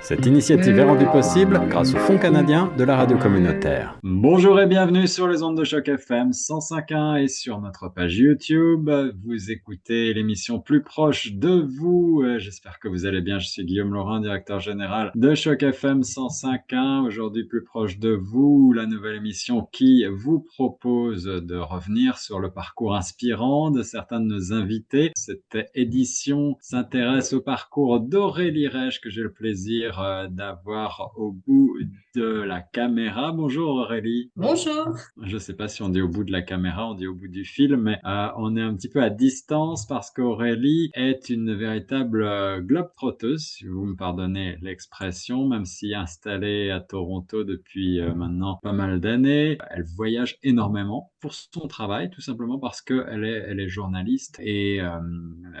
Cette initiative est rendue possible grâce au Fonds canadien de la radio communautaire. Bonjour et bienvenue sur les ondes de choc FM 105.1 et sur notre page YouTube. Vous écoutez l'émission Plus proche de vous. J'espère que vous allez bien. Je suis Guillaume Laurin, directeur général de choc FM 105.1. Aujourd'hui, Plus proche de vous, la nouvelle émission qui vous propose de revenir sur le parcours inspirant de certains de nos invités. Cette édition s'intéresse au parcours d'Aurélie Reich que j'ai le plaisir euh, d'avoir au bout de la caméra. Bonjour Aurélie. Bonjour. Je ne sais pas si on dit au bout de la caméra, on dit au bout du film, mais euh, on est un petit peu à distance parce qu'Aurélie est une véritable euh, globe-trotteuse, si vous me pardonnez l'expression, même si installée à Toronto depuis maintenant pas mal d'années. Elle voyage énormément pour son travail, tout simplement parce qu'elle est, elle est journaliste et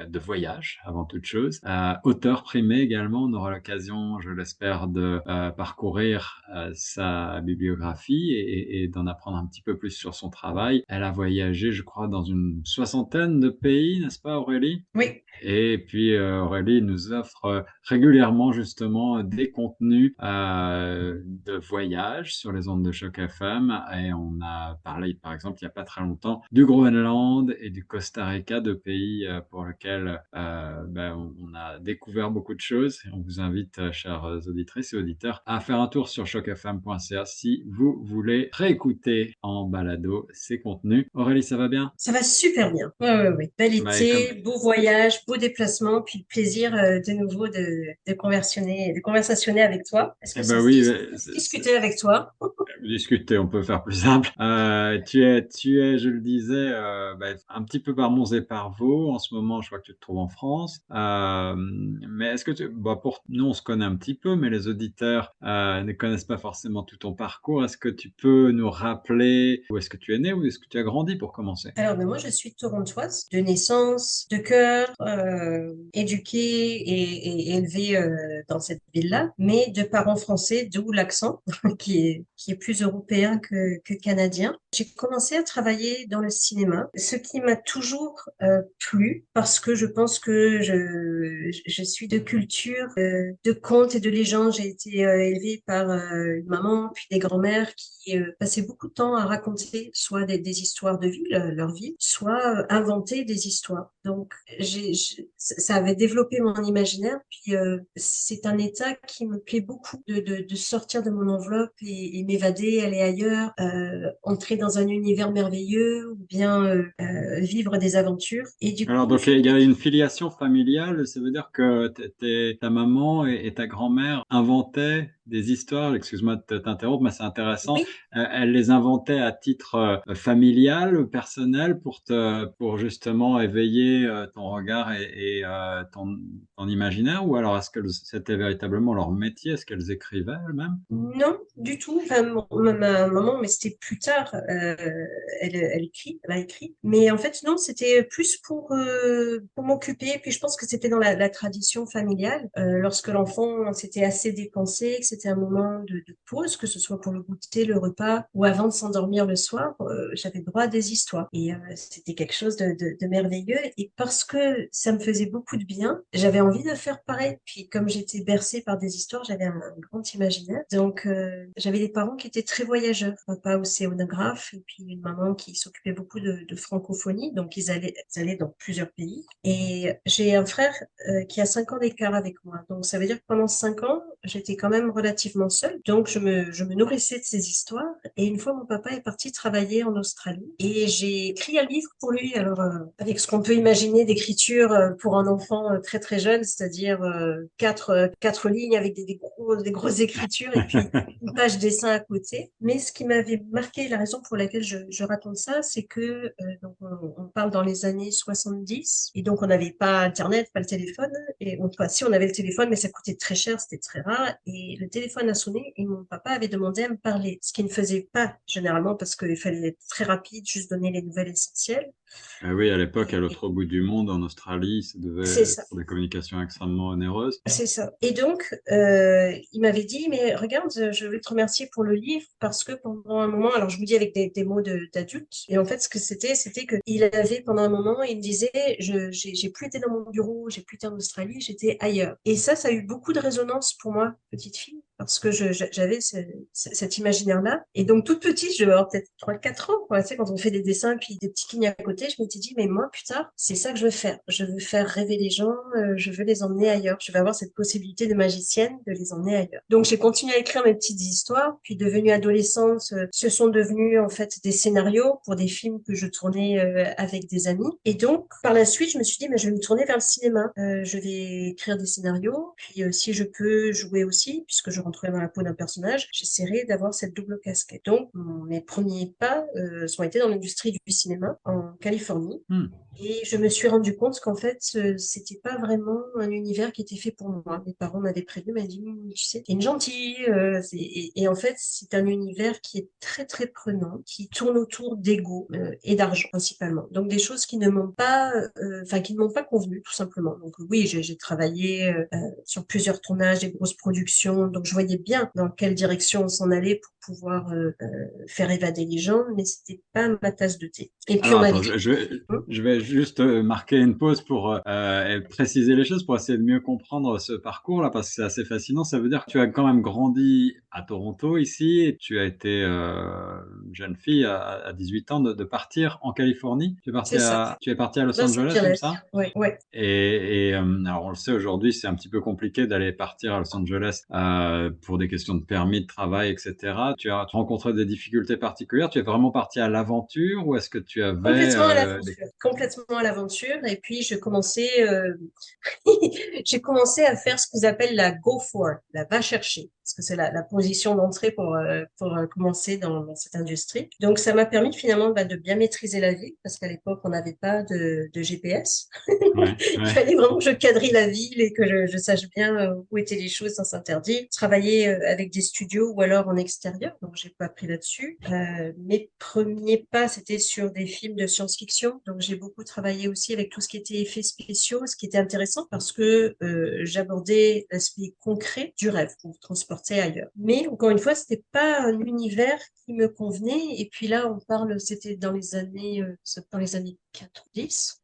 de voyage avant toute chose. auteur primé également, on aura l'occasion, je l'espère, de euh, parcourir euh, sa bibliographie et, et d'en apprendre un petit peu plus sur son travail. Elle a voyagé, je crois, dans une soixantaine de pays, n'est-ce pas Aurélie? Oui. Et puis euh, Aurélie nous offre euh, régulièrement justement des contenus euh, de voyage sur les ondes de choc FM et on a parlé par exemple il n'y a pas très longtemps du Groenland et du Costa Rica, deux pays pour lesquels ben, on a découvert beaucoup de choses. On vous invite, chers auditrices et auditeurs, à faire un tour sur chocfm.ca si vous voulez réécouter en balado ces contenus. Aurélie, ça va bien? Ça va super bien. Oui, oui, oui. Bel été, beau voyage, beau déplacement, puis le plaisir euh, de nouveau de, de conversionner, de conversationner avec toi. Est-ce que eh ben oui, discuter avec toi? Discuter, on peut faire plus simple. Euh, tu es, tu es, je le disais, euh, bah, un petit peu par Mons et par Vaux. En ce moment, je crois que tu te trouves en France. Euh, mais est-ce que tu, bah, pour nous, on se connaît un petit peu, mais les auditeurs ne connaissent pas forcément tout ton parcours. Est-ce que tu peux nous rappeler où est-ce que tu es né, où est-ce que tu as grandi pour commencer? Alors, ben, moi, je suis torontoise de naissance, de cœur. Éduquée et, élevée dans cette ville-là, mais de parents français, d'où l'accent qui est plus européen que, canadien. J'ai commencé à travailler dans le cinéma, ce qui m'a toujours euh, plu parce que je pense que je, suis de culture, euh, de contes et de légendes. J'ai été euh, élevée par une maman puis des grands-mères qui passaient beaucoup de temps à raconter soit des, histoires de vie, leur vie, soit inventer des histoires. Donc, j'ai ça avait développé mon imaginaire. Puis euh, c'est un état qui me plaît beaucoup de, sortir de mon enveloppe et m'évader, aller ailleurs, euh, entrer dans un univers merveilleux ou bien euh, euh vivre des aventures. Et du Alors donc il y a une filiation familiale, ça veut dire que ta maman et, et ta grand-mère inventaient des histoires, excuse-moi de t'interrompre, mais c'est intéressant. Euh, elle les inventait à titre euh, familial, personnel, pour te, pour justement éveiller euh, ton regard et, et ton, ton, imaginaire, ou alors est-ce que c'était véritablement leur métier? Est-ce qu'elles écrivaient elles-mêmes? Non, du tout. Enfin, ma maman, mais c'était plus tard. elle, elle écrit, elle a écrit. Mais en fait, non, c'était plus pour pour m'occuper. Puis je pense que c'était dans la, la, tradition familiale. lorsque l'enfant s'était assez dépensé, etc c'était un moment de, de, pause, que ce soit pour le goûter, le repas ou avant de s'endormir le soir, euh, j'avais droit à des histoires. Et euh, c'était quelque chose de, de, de, merveilleux. Et parce que ça me faisait beaucoup de bien, j'avais envie de faire pareil. Puis comme j'étais bercée par des histoires, j'avais un, grand imaginaire. Donc euh, j'avais des parents qui étaient très voyageurs. Papa océanographe et puis une maman qui s'occupait beaucoup de, francophonie. Donc ils allaient, ils allaient dans plusieurs pays. Et j'ai un frère qui a cinq ans d'écart avec moi. Donc ça veut dire que pendant cinq ans, j'étais quand même relativement seule. Donc, je me, je me nourrissais de ces histoires. Et une fois, mon papa est parti travailler en Australie. Et j'ai écrit un livre pour lui. Alors, euh, avec ce qu'on peut imaginer d'écriture euh, pour un enfant euh, très, très jeune, c'est-à-dire quatre, quatre lignes avec des, des, gros, des grosses écritures et puis une page dessin à côté. Mais ce qui m'avait marqué, la raison pour laquelle je, raconte ça, c'est que donc on, parle dans les années 70. Et donc, on n'avait pas Internet, pas le téléphone. Et on, si on avait le téléphone, mais ça coûtait très cher, c'était très rare. Et le téléphone a sonné et mon papa avait demandé à me parler, ce qu'il ne faisait pas généralement parce qu'il fallait être très rapide, juste donner les nouvelles essentielles. Ah oui, à l'époque, à l'autre bout du monde, en Australie, ça devait être des communications extrêmement onéreuses. C'est ça. Et donc, euh, il m'avait dit, mais regarde, je vais te remercier pour le livre parce que pendant un moment, alors je vous dis avec des, des mots d'adulte, et en fait, ce que c'était, c'était qu'il avait pendant un moment, il me disait, j'ai plus été dans mon bureau, j'ai plus été en Australie, j'étais ailleurs. Et ça, ça a eu beaucoup de résonance pour moi, petite fille, parce que j'avais ce, cet imaginaire-là. Et donc, toute petite, je vais avoir peut-être 3-4 ans, quoi. Tu sais, quand on fait des dessins puis des petites lignes à côté, je m'étais dit, mais moi, putain, c'est ça que je veux faire. Je veux faire rêver les gens, euh, je veux les emmener ailleurs. Je vais avoir cette possibilité de magicienne de les emmener ailleurs. Donc, j'ai continué à écrire mes petites histoires, puis devenue adolescente, euh, ce sont devenus, en fait, des scénarios pour des films que je tournais euh, avec des amis. Et donc, par la suite, je me suis dit, mais je vais me tourner vers le cinéma. je vais écrire des scénarios, puis si je peux jouer aussi, puisque je rentrer dans la peau d'un personnage, j'essaierai d'avoir cette double casquette. Donc, mes premiers pas euh, sont été dans l'industrie du cinéma en Californie. Hmm. Et je me suis rendu compte qu'en fait, euh, c'était pas vraiment un univers qui était fait pour moi. Mes parents m'avaient prévenu, m'avaient dit, tu sais, t'es une gentille. Euh, et, en fait, c'est un univers qui est très, très prenant, qui tourne autour d'ego et d'argent principalement. Donc, des choses qui ne m'ont pas, enfin, qui ne m'ont pas convenu, tout simplement. Donc, oui, j'ai travaillé sur plusieurs tournages, des grosses productions. Donc, je voyais bien dans quelle direction on s'en allait pour pouvoir euh, euh, faire évader les gens, mais c'était pas ma tasse de thé. Et puis on attends, je, vais, hum je, vais, juste euh, marquer une pause pour préciser les choses, pour essayer de mieux comprendre ce parcours-là, parce que c'est assez fascinant. Ça veut dire que tu as quand même grandi à Toronto ici, et tu as été jeune fille à, 18 ans de, partir en Californie. Tu es parti, à, tu es parti à Los Angeles, comme ça? Oui. Ouais. Et, et alors on le sait aujourd'hui, c'est un petit peu compliqué d'aller partir à Los Angeles pour des questions de permis de travail, etc tu as rencontré des difficultés particulières? Tu es vraiment parti à l'aventure ou est-ce que tu avais... Complètement à euh, l'aventure. Complètement à l'aventure. Et puis, je commençais, euh, j'ai commencé à faire ce que appellent la go for, la va chercher parce que c'est la, la, position d'entrée pour, euh, pour euh, commencer dans, dans, cette industrie. Donc, ça m'a permis finalement bah, de bien maîtriser la ville, parce qu'à l'époque, on n'avait pas de, de GPS. Il fallait vraiment que je quadrille la ville et que je, je sache bien où étaient les choses sans s'interdire. Travailler avec des studios ou alors en extérieur, donc j'ai pas pris là-dessus. Euh, mes premiers pas, c'était sur des films de science-fiction, donc j'ai beaucoup travaillé aussi avec tout ce qui était effets spéciaux, ce qui était intéressant parce que euh, j'abordais l'aspect concret du rêve pour transporter ailleurs. Mais encore une fois, c'était pas un univers qui me convenait. Et puis là, on parle, c'était dans les années, euh, dans les années 90.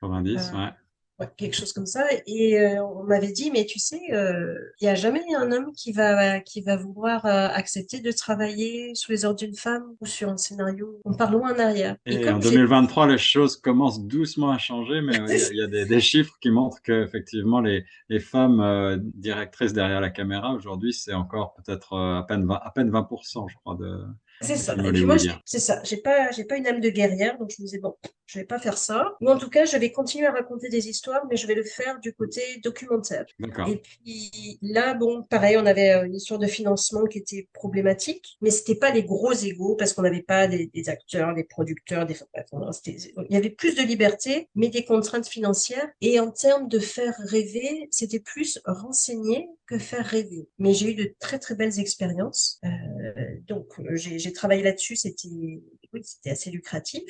90, euh, ouais quelque chose comme ça. Et euh, on m'avait dit, mais tu sais, euh, il n'y a jamais un homme qui va, qui va vouloir euh, accepter de travailler sous les ordres d'une femme ou sur un scénario? On part loin en arrière. Et, en 2023, les choses commencent doucement à changer, mais il y a, des, chiffres qui montrent qu'effectivement, les, les femmes directrices derrière la caméra, aujourd'hui, c'est encore peut-être à peine 20, à peine 20%, je crois, de, c'est ça. Et puis moi, c'est ça. J'ai pas, j'ai pas une âme de guerrière, donc je me disais bon, je vais pas faire ça. Ou en tout cas, je vais continuer à raconter des histoires, mais je vais le faire du côté documentaire. Et puis là, bon, pareil, on avait euh, une histoire de financement qui était problématique, mais c'était pas les gros égaux parce qu'on n'avait pas des, acteurs, des producteurs, des. Il y avait plus de liberté, mais des contraintes financières. Et en termes de faire rêver, c'était plus renseigner que faire rêver. Mais j'ai eu de très très belles expériences. Euh, donc j'ai travaillé là-dessus, c'était c'était assez lucratif.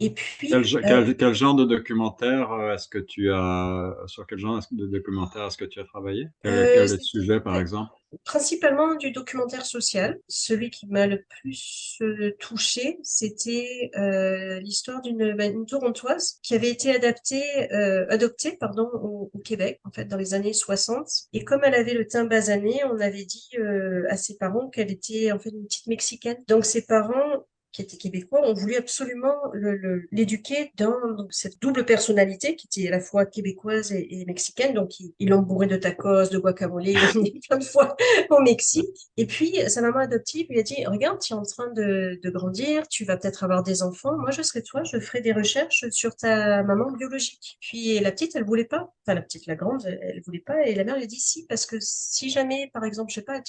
Et puis quel, euh, quel, genre de documentaire euh, est-ce que tu as sur quel genre de documentaire est-ce que tu as travaillé? Quel, euh, quel sujet par exemple? principalement du documentaire social. Celui qui m'a le plus euh, touché, c'était euh, l'histoire d'une Torontoise qui avait été adaptée, euh, adoptée pardon, au, au, Québec, en fait, dans les années 60. Et comme elle avait le teint basané, on avait dit euh, à ses parents qu'elle était en fait une petite Mexicaine. Donc ses parents qui était québécois, ont voulu absolument l'éduquer dans cette double personnalité qui était à la fois québécoise et, mexicaine. Donc, ils l'ont bourré de tacos, de guacamole, plein de fois au Mexique. Et puis, sa maman adoptive lui a dit, regarde, tu es en train de, de grandir, tu vas peut-être avoir des enfants. Moi, je serai toi, je ferai des recherches sur ta maman biologique. Puis, la petite, elle voulait pas. Enfin, la petite, la grande, elle voulait pas. Et la mère lui a dit, si, parce que si jamais, par exemple, je sais pas,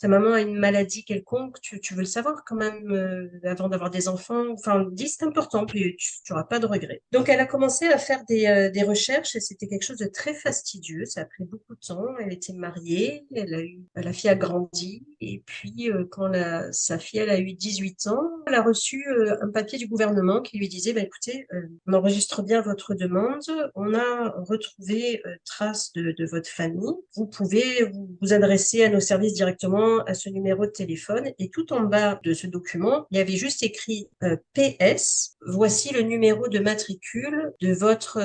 ta maman a une maladie quelconque, tu, tu veux le savoir quand même euh, avant d'avoir des enfants. Enfin, dis, c'est important, puis tu n'auras pas de regrets. Donc, elle a commencé à faire des, euh, des recherches et c'était quelque chose de très fastidieux. Ça a pris beaucoup de temps. Elle était mariée, elle a eu, la fille a grandi. Et puis, euh, quand la, sa fille, elle a eu 18 ans, elle a reçu euh, un papier du gouvernement qui lui disait, bah, écoutez, on enregistre bien votre demande. On a retrouvé trace de, de, votre famille. Vous pouvez vous adresser à nos services directement à ce numéro de téléphone. Et tout en bas de ce document, il y avait juste écrit euh, PS, voici le numéro de matricule de votre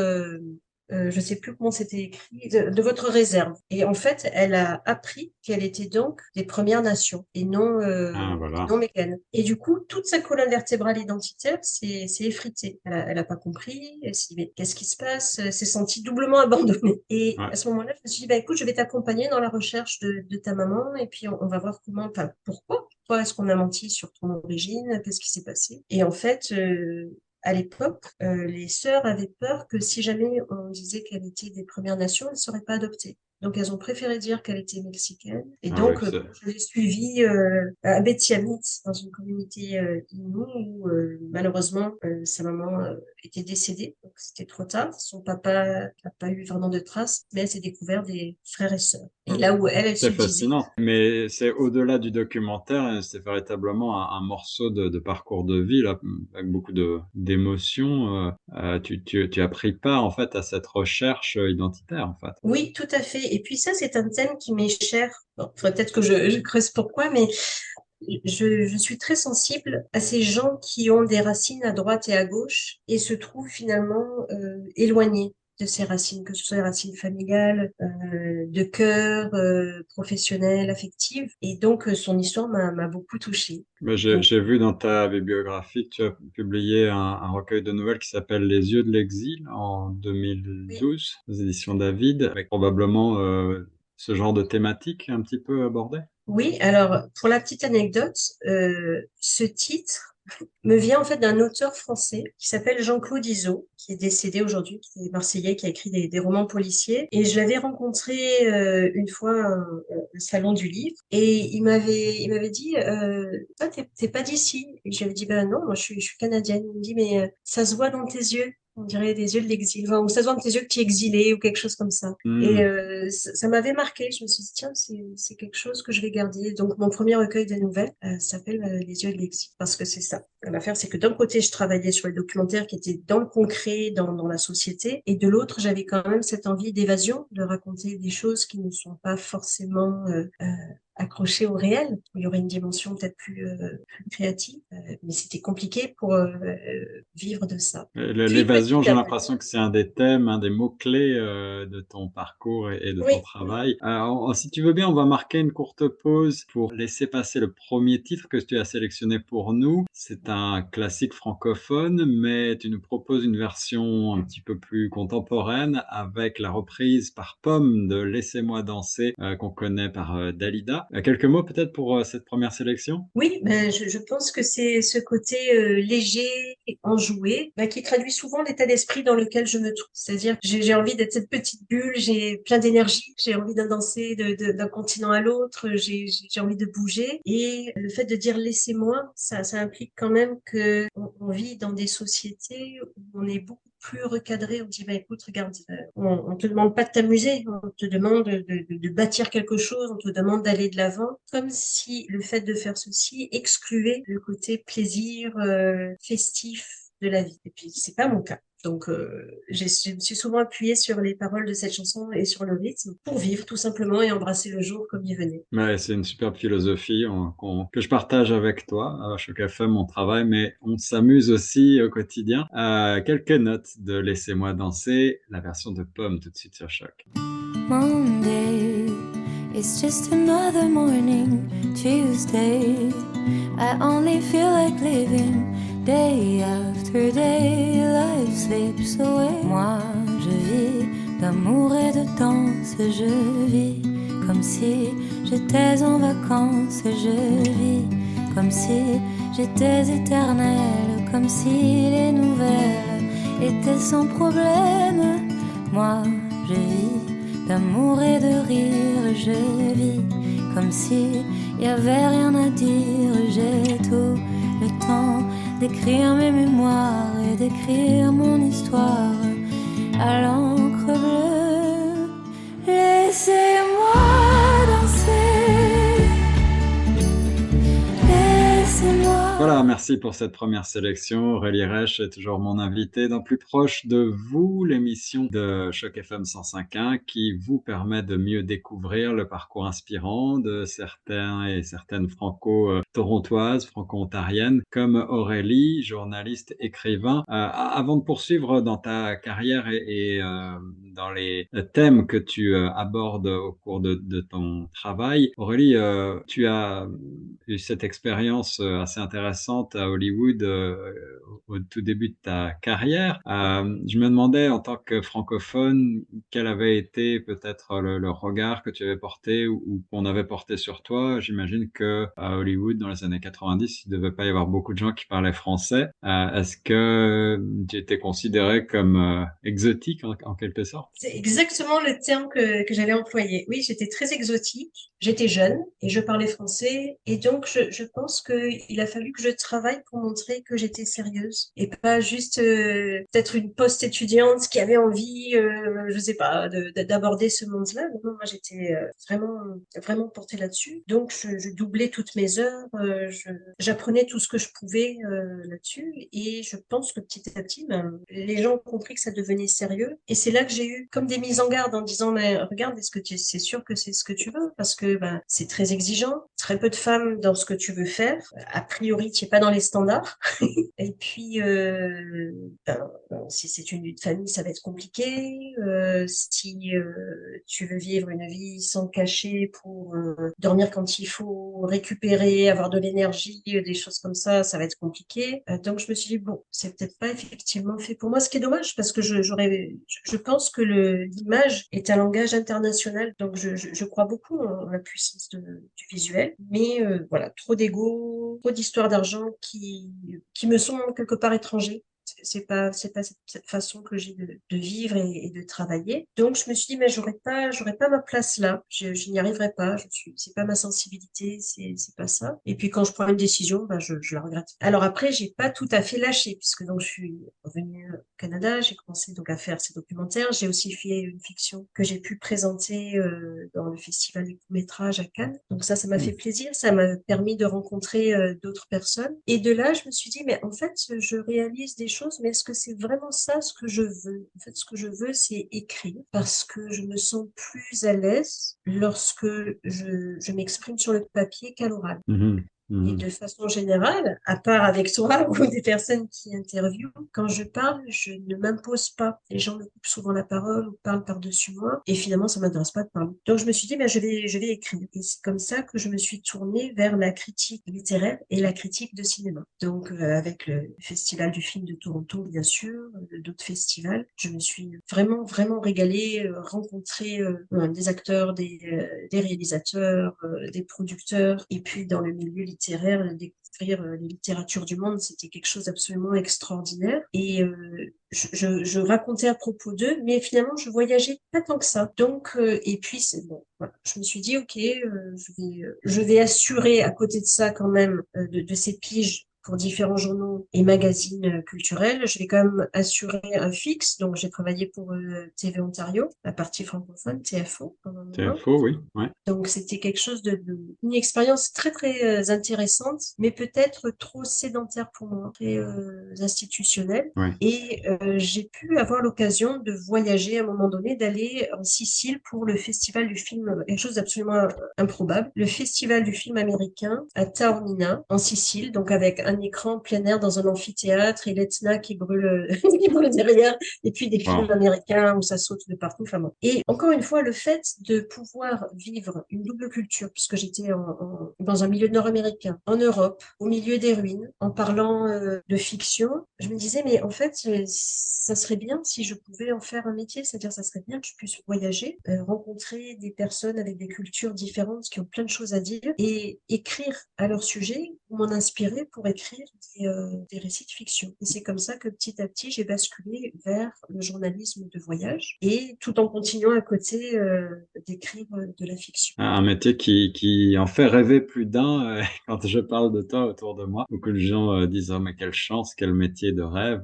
euh, je sais plus comment c'était écrit, de, votre réserve. Et en fait, elle a appris qu'elle était donc des Premières Nations et non, euh, ah, non mécanes. Et du coup, toute sa colonne vertébrale identitaire s'est effritée. Elle n'a pas compris. Elle s'est dit, mais qu'est-ce qui se passe? Elle s'est sentie doublement abandonnée. Et à ce moment-là, je me suis dit, bah, écoute, je vais t'accompagner dans la recherche de, de, ta maman et puis on, va voir comment, enfin, pourquoi? Pourquoi est-ce qu'on a menti sur ton origine? Qu'est-ce qui s'est passé? Et en fait, euh, à l'époque, euh, les sœurs avaient peur que si jamais on disait qu'elle était des Premières Nations, elle ne serait pas adoptée. Donc, elles ont préféré dire qu'elle était mexicaine. Et ah donc, euh, je l'ai suivie euh, à Betiamit, dans une communauté euh, où euh, malheureusement, sa maman était décédée. Donc, c'était trop tard. Son papa n'a pas eu vraiment de traces, mais elle s'est découvert des frères et sœurs. Et là où elle, elle C'est fascinant. Mais c'est au-delà du documentaire, c'est véritablement un, morceau de, de, parcours de vie, là, avec beaucoup d'émotions. tu, tu, tu as pris part, en fait, à cette recherche identitaire, en fait. Oui, tout à fait. Et puis ça, c'est un thème qui m'est cher. Bon, peut-être que je, creuse pourquoi, mais je, suis très sensible à ces gens qui ont des racines à droite et à gauche et se trouvent finalement euh, éloignés de ses racines, que ce soit les racines familiales, euh, de cœur, euh, professionnelles, affectives. Et donc, euh, son histoire m'a beaucoup touchée. J'ai vu dans ta bibliographie que tu as publié un, recueil de nouvelles qui s'appelle Les yeux de l'exil en 2012, aux éditions David, avec probablement ce genre de thématique un petit peu abordée. Oui, alors pour la petite anecdote, ce titre me vient en fait d'un auteur français qui s'appelle Jean-Claude Izot, qui est décédé aujourd'hui, qui est marseillais, qui a écrit des, romans policiers. Et je l'avais rencontré euh, une fois au salon du livre, et il m'avait il m'avait dit, euh, toi t'es pas d'ici? Et j'avais dit ben non, moi je suis, je suis canadienne. Il me dit mais euh, ça se voit dans tes yeux on dirait des yeux de l'exil, enfin, ou ça se voit dans tes yeux que tu es exilé ou quelque chose comme ça. Hmm. Et euh, ça, m'avait marqué. Je me suis dit tiens, c'est quelque chose que je vais garder. Donc mon premier recueil de nouvelles euh, s'appelle euh, Les yeux de l'exil parce que c'est ça. L'affaire, c'est que d'un côté, je travaillais sur les documentaires qui étaient dans le concret, dans, dans la société, et de l'autre, j'avais quand même cette envie d'évasion, de raconter des choses qui ne sont pas forcément accroché au réel, où il y aurait une dimension peut-être plus, euh, créative, euh, mais c'était compliqué pour euh, vivre de ça. L'évasion, j'ai l'impression que c'est un des thèmes, un des mots-clés de ton parcours et, de ton travail. Alors, si tu veux bien, on va marquer une courte pause pour laisser passer le premier titre que tu as sélectionné pour nous. C'est un classique francophone, mais tu nous proposes une version un petit peu plus contemporaine avec la reprise par Pomme de Laissez-moi danser qu'on connaît par Dalida. Euh, quelques mots peut-être pour euh, cette première sélection? Oui, ben, je, pense que c'est ce côté euh, léger et enjoué ben, qui traduit souvent l'état d'esprit dans lequel je me trouve. C'est-à-dire j'ai envie d'être cette petite bulle, j'ai plein d'énergie, j'ai envie de danser d'un continent à l'autre, j'ai envie de bouger. Et le fait de dire laissez-moi, ça, ça implique quand même que on vit dans des sociétés où on est beaucoup plus recadré. On dit, bah, écoute, regarde, euh, on, on te demande pas de t'amuser, on te demande de, bâtir quelque chose, on te demande d'aller de l'avant, comme si le fait de faire ceci excluait le côté plaisir euh, festif de la vie. Et puis, c'est pas mon cas. Donc, euh, je me suis souvent appuyée sur les paroles de cette chanson et sur le rythme pour vivre tout simplement et embrasser le jour comme il venait. Ouais, c'est une superbe philosophie que je partage avec toi à Choc FM, mon travail, mais on s'amuse aussi au quotidien. Euh, quelques notes de Laissez-moi danser, la version de Pomme tout de suite sur Choc. Monday, it's just another morning. Tuesday, I only feel like living. Day after day, life slips away. Moi, je vis d'amour et de danse. Je vis comme si j'étais en vacances. Je vis comme si j'étais éternelle. Comme si les nouvelles étaient sans problème. Moi, je vis d'amour et de rire. Je vis comme si y avait rien à dire. J'ai tout le temps d'écrire mes mémoires et d'écrire mon histoire à l'encre bleue. Voilà, merci pour cette première sélection. Aurélie Reich est toujours mon invité dans Plus proche de vous, l'émission de Choc FM 105.1 qui vous permet de mieux découvrir le parcours inspirant de certains et certaines franco-torontoises, franco-ontariennes, comme Aurélie, journaliste, écrivain. Euh, avant de poursuivre dans ta carrière et, euh, dans les thèmes que tu euh, abordes au cours de, ton travail, Aurélie, tu as eu cette expérience assez intéressante à Hollywood euh, au tout début de ta carrière. Euh, je me demandais en tant que francophone quel avait été peut-être le, regard que tu avais porté ou, qu'on avait porté sur toi. J'imagine que à Hollywood dans les années 90, il ne devait pas y avoir beaucoup de gens qui parlaient français. Euh, Est-ce que tu étais considéré comme exotique en, quelque sorte? C'est exactement le terme que, que j'allais employer. Oui, j'étais très exotique. J'étais jeune et je parlais français et donc je, je pense qu'il a fallu que je travaille pour montrer que j'étais sérieuse et pas juste euh, peut-être une post-étudiante qui avait envie, euh, je sais pas, d'aborder ce monde-là. Moi j'étais euh, vraiment vraiment portée là-dessus. Donc je, je, doublais toutes mes heures, euh, j'apprenais tout ce que je pouvais euh, là-dessus et je pense que petit à petit, ben, les gens ont compris que ça devenait sérieux et c'est là que j'ai eu comme des mises en garde en disant mais regarde, est-ce que tu c'est sûr que c'est ce que tu veux? Parce que ben, c'est très exigeant, très peu de femmes dans ce que tu veux faire. A priori, tu n'es pas dans les standards. et puis, euh, ben, si c'est une vie de famille, ça va être compliqué. Euh, si euh, tu veux vivre une vie sans cacher pour dormir quand il faut, récupérer, avoir de l'énergie, des choses comme ça, ça va être compliqué. Donc, je me suis dit, bon, c'est peut-être pas effectivement fait pour moi, ce qui est dommage parce que je, j'aurais, je pense que l'image est un langage international. Donc, je, je, crois beaucoup en la puissance du visuel. Mais voilà, trop d'ego, trop d'histoires d'argent qui, qui me sont quelque part étrangers c'est pas c'est pas cette, cette, façon que j'ai de, de, vivre et, et, de travailler. Donc je me suis dit mais j'aurais pas j'aurais pas ma place là. Je, je n'y arriverai pas. Je suis c'est pas ma sensibilité c'est c'est pas ça. Et puis quand je prends une décision ben je, je la regrette alors après j'ai pas tout à fait lâché puisque donc je suis revenue au Canada. J'ai commencé donc à faire ces documentaires. J'ai aussi fait une fiction que j'ai pu présenter euh, dans le festival du court métrage à Cannes. Donc ça ça m'a fait plaisir. Ça m'a permis de rencontrer euh, d'autres personnes. Et de là je me suis dit mais en fait je réalise des choses, mais est-ce que c'est vraiment ça ce que je veux? En fait, ce que je veux, c'est écrire parce que je me sens plus à l'aise lorsque je, m'exprime sur le papier qu'à l'oral. Mmh. Et de Mmh. façon générale, à part avec toi ou des personnes qui interviewent, quand je parle, je ne m'impose pas. Les gens me coupent souvent la parole ou parlent par-dessus moi, et finalement, ça m'intéresse pas de parler. Donc, je me suis dit, ben, je vais, je vais écrire. Et c'est comme ça que je me suis tournée vers la critique littéraire et la critique de cinéma. Donc, euh, avec le Festival du film de Toronto, bien sûr, d'autres festivals, je me suis vraiment, vraiment régalée, euh, rencontré euh, des acteurs, des, euh, des réalisateurs, euh, des producteurs, et puis dans le milieu littéraire, littéraire, découvrir les littératures du monde, c'était quelque chose d'absolument extraordinaire. Et euh, je, racontais à propos d'eux, mais finalement, je voyageais pas tant que ça. Donc, euh, et puis, c'est bon, je me suis dit, OK, euh, je, vais, je vais assurer à côté de ça quand même de, de ces piges pour différents journaux et magazines culturels. Je vais quand même assurer un fixe. Donc, j'ai travaillé pour euh, TV Ontario, la partie francophone, TFO. TFO, oui. Ouais. Donc, c'était quelque chose de, de, une expérience très, très euh, intéressante, mais peut-être trop sédentaire pour moi, très euh, institutionnelle. Ouais. Et euh, j'ai pu avoir l'occasion de voyager à un moment donné, d'aller en Sicile pour le festival du film, quelque chose d'absolument improbable, le festival du film américain à Taormina, en Sicile, donc avec un écran plein air dans un amphithéâtre et l'Etna qui brûle, qui brûle derrière, et puis des films wow. américains où ça saute de partout. Enfin bon. Et encore une fois, le fait de pouvoir vivre une double culture, puisque j'étais en, en, dans un milieu nord-américain, en Europe, au milieu des ruines, en parlant euh, de fiction, je me disais, mais en fait, ça serait bien si je pouvais en faire un métier, c'est-à-dire ça serait bien que je puisse voyager, euh, rencontrer des personnes avec des cultures différentes qui ont plein de choses à dire et écrire à leur sujet ou m'en inspirer pour écrire écrire des, récits de fiction. Et c'est comme ça que petit à petit, j'ai basculé vers le journalisme de voyage et tout en continuant à côté d'écrire de la fiction. Un métier qui, qui en fait rêver plus d'un quand je parle de toi autour de moi. Beaucoup de gens disent, oh, mais quelle chance, quel métier de rêve.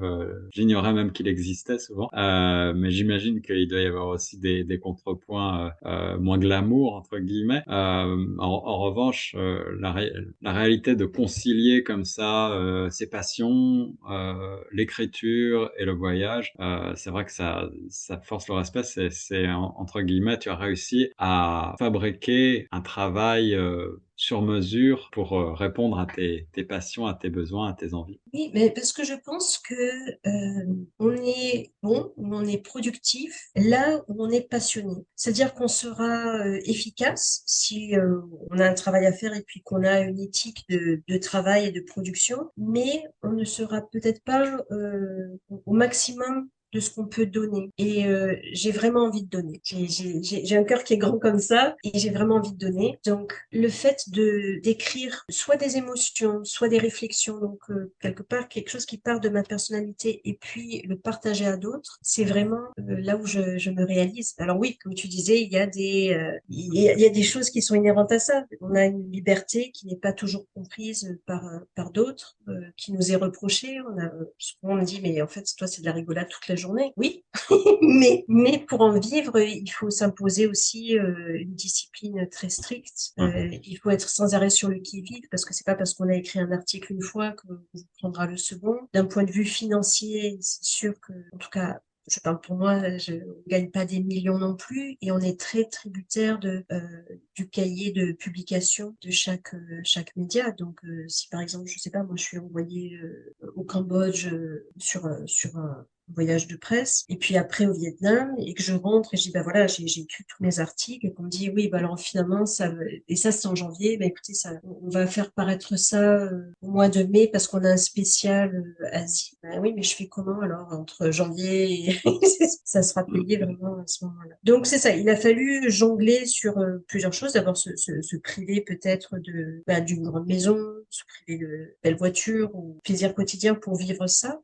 J'ignorais même qu'il existait souvent. mais j'imagine qu'il doit y avoir aussi des, des contrepoints moins glamour, entre guillemets. En, revanche, la réalité de concilier comme ça euh, ses passions, euh, l'écriture et le voyage, euh, c'est vrai que ça, ça force le respect. C'est entre guillemets, tu as réussi à fabriquer un travail sur mesure pour euh, répondre à tes, tes, passions, à tes besoins, à tes envies? Oui, mais parce que je pense que euh, on est bon, on est productif là où on est passionné. C'est-à-dire qu'on sera euh, efficace si on a un travail à faire et puis qu'on a une éthique de, de, travail et de production, mais on ne sera peut-être pas au maximum de ce qu'on peut donner. Et euh, j'ai vraiment envie de donner. J'ai un cœur qui est grand comme ça et j'ai vraiment envie de donner. Donc le fait de d'écrire soit des émotions, soit des réflexions, donc euh, quelque part quelque chose qui part de ma personnalité et puis le partager à d'autres, c'est vraiment euh, là où je, je, me réalise. Alors oui, comme tu disais, il y a des euh, il, y a, il, y a, des choses qui sont inhérentes à ça. On a une liberté qui n'est pas toujours comprise par par d'autres, qui nous est reprochée. On a on me dit mais en fait toi c'est de la rigolade toute la journée. Oui, mais, mais pour en vivre, il faut s'imposer aussi euh, une discipline très stricte. Euh, il faut être sans arrêt sur le qui-vive parce que c'est pas parce qu'on a écrit un article une fois vous prendra le second. D'un point de vue financier, c'est sûr que, en tout cas, je parle pour moi, je gagne pas des millions non plus et on est très tributaire de euh, du cahier de publication de chaque euh, chaque média. Donc si par exemple, je sais pas, moi je suis envoyée au Cambodge sur sur un, voyage de presse, et puis après au Vietnam, et que je rentre et je dis, bah voilà, j'ai écrit tous mes articles, et qu'on me dit, oui, bah alors finalement, ça, et ça c'est en janvier, bah écoutez, ça, on va faire paraître ça euh, au mois de mai parce qu'on a un spécial euh, Asie. Bah oui, mais je fais comment alors entre janvier et ça sera payé vraiment à ce moment-là. Donc c'est ça, il a fallu jongler sur euh, plusieurs choses. D'abord se, se, se, priver peut-être de bah, d'une grande maison, se priver de belles voitures ou plaisir quotidien pour vivre ça.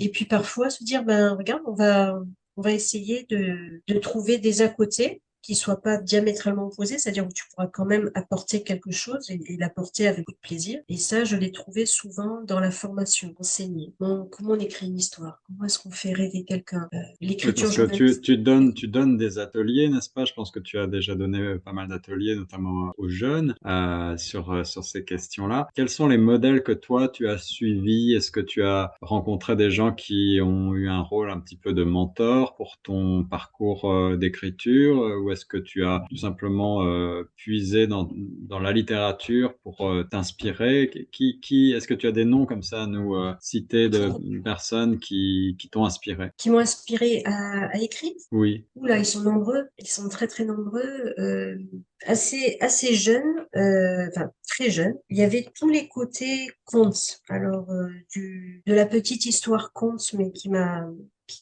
Et puis parfois dire, ben regarde, on va, on va essayer de, de trouver des à côté qui soit pas diamétralement opposé, c'est-à-dire où tu pourras quand même apporter quelque chose et, l'apporter avec beaucoup de plaisir. Et ça, je l'ai trouvé souvent dans la formation, enseigner. comment on écrit une histoire? Comment est-ce qu'on fait rêver quelqu'un? Euh, L'écriture. tu, tu, donnes, tu donnes des ateliers, n'est-ce pas? Je pense que tu as déjà donné pas mal d'ateliers, notamment aux jeunes, euh, sur euh, sur ces questions-là. Quels sont les modèles que toi tu as suivis? Est-ce que tu as rencontré des gens qui ont eu un rôle un petit peu de mentor pour ton parcours euh, d'écriture ou est-ce que tu as tout simplement euh, puisé dans, dans, la littérature pour euh, t'inspirer? Qui, qui est-ce que tu as des noms comme ça à nous euh, citer de personnes qui, qui t'ont inspiré? Qui m'ont inspiré à, à, écrire Oui. Oula, ils sont nombreux, ils sont très très nombreux. Assez assez jeunes, enfin très jeunes. Il y avait tous les côtés contes. Alors du de la petite histoire conte, mais qui m'a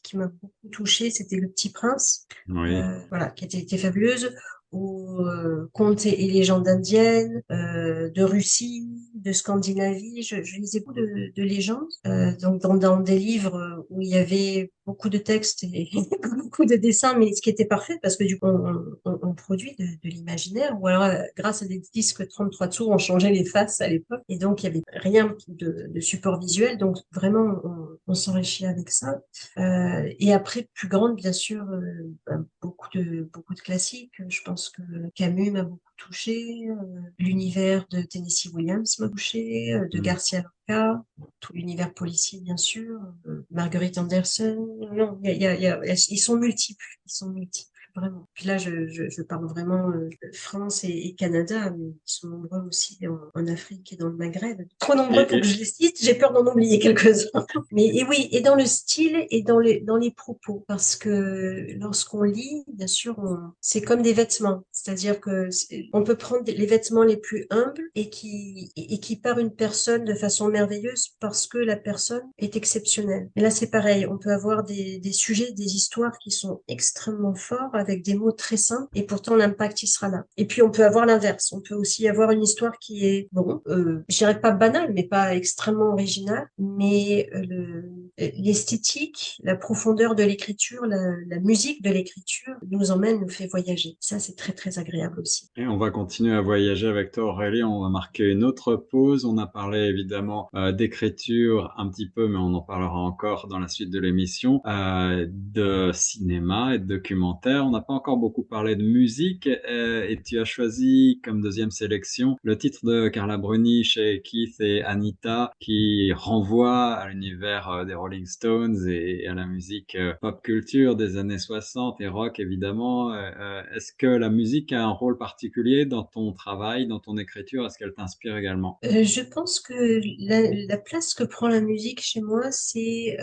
qui, m'a beaucoup touchée, c'était Le Petit Prince, euh, voilà, qui était, était fabuleuse ou euh, contes et, légendes indiennes, euh, de Russie, de Scandinavie. Je, je lisais beaucoup de, de légendes, euh, donc dans, dans, des livres où il y avait beaucoup de textes et beaucoup de dessins, mais ce qui était parfait parce que du coup on, on, on produit de, de l'imaginaire. Ou alors euh, grâce à des disques 33 tours, on changeait les faces à l'époque et donc il y avait rien de, de support visuel, donc vraiment on, on s'enrichit avec ça. Euh, et après plus grande, bien sûr, euh, ben, beaucoup de beaucoup de classiques. Je pense que Camus m'a beaucoup touché, euh, l'univers de Tennessee Williams m'a touché, euh, de mm. Garcia Lorca, tout l'univers policier bien sûr, euh, Marguerite Anderson. Non, y a, y a, y a, ils sont multiples, ils sont multiples vraiment. Puis là, je, je, je parle vraiment euh, de France et, et, Canada, mais ils sont nombreux aussi en, en, Afrique et dans le Maghreb. Trop nombreux pour que je les cite, j'ai peur d'en oublier quelques-uns. Mais et oui, et dans le style et dans les, dans les propos, parce que lorsqu'on lit, bien sûr, c'est comme des vêtements, c'est-à-dire que on peut prendre les vêtements les plus humbles et qui, et qui une personne de façon merveilleuse parce que la personne est exceptionnelle. Et là, c'est pareil, on peut avoir des, des sujets, des histoires qui sont extrêmement forts avec des mots très simples et pourtant l'impact il sera là. Et puis on peut avoir l'inverse. On peut aussi avoir une histoire qui est bon, euh, je dirais pas banale, mais pas extrêmement originale, mais euh, l'esthétique, la profondeur de l'écriture, la, musique de l'écriture nous emmène, nous fait voyager. Ça c'est très très agréable aussi. Et on va continuer à voyager avec toi Aurélie. On va marquer une autre pause. On a parlé évidemment euh, d'écriture un petit peu, mais on en parlera encore dans la suite de l'émission, euh, de cinéma et de documentaire. On n'a pas encore beaucoup parlé de musique euh, et tu as choisi comme deuxième sélection le titre de Carla Bruni chez Keith et Anita qui renvoie à l'univers euh, des Rolling Stones et à la musique euh, pop culture des années 60 et rock évidemment. Est-ce que la musique a un rôle particulier dans ton travail, dans ton écriture? Est-ce qu'elle t'inspire également? Je pense que la, la, place que prend la musique chez moi, c'est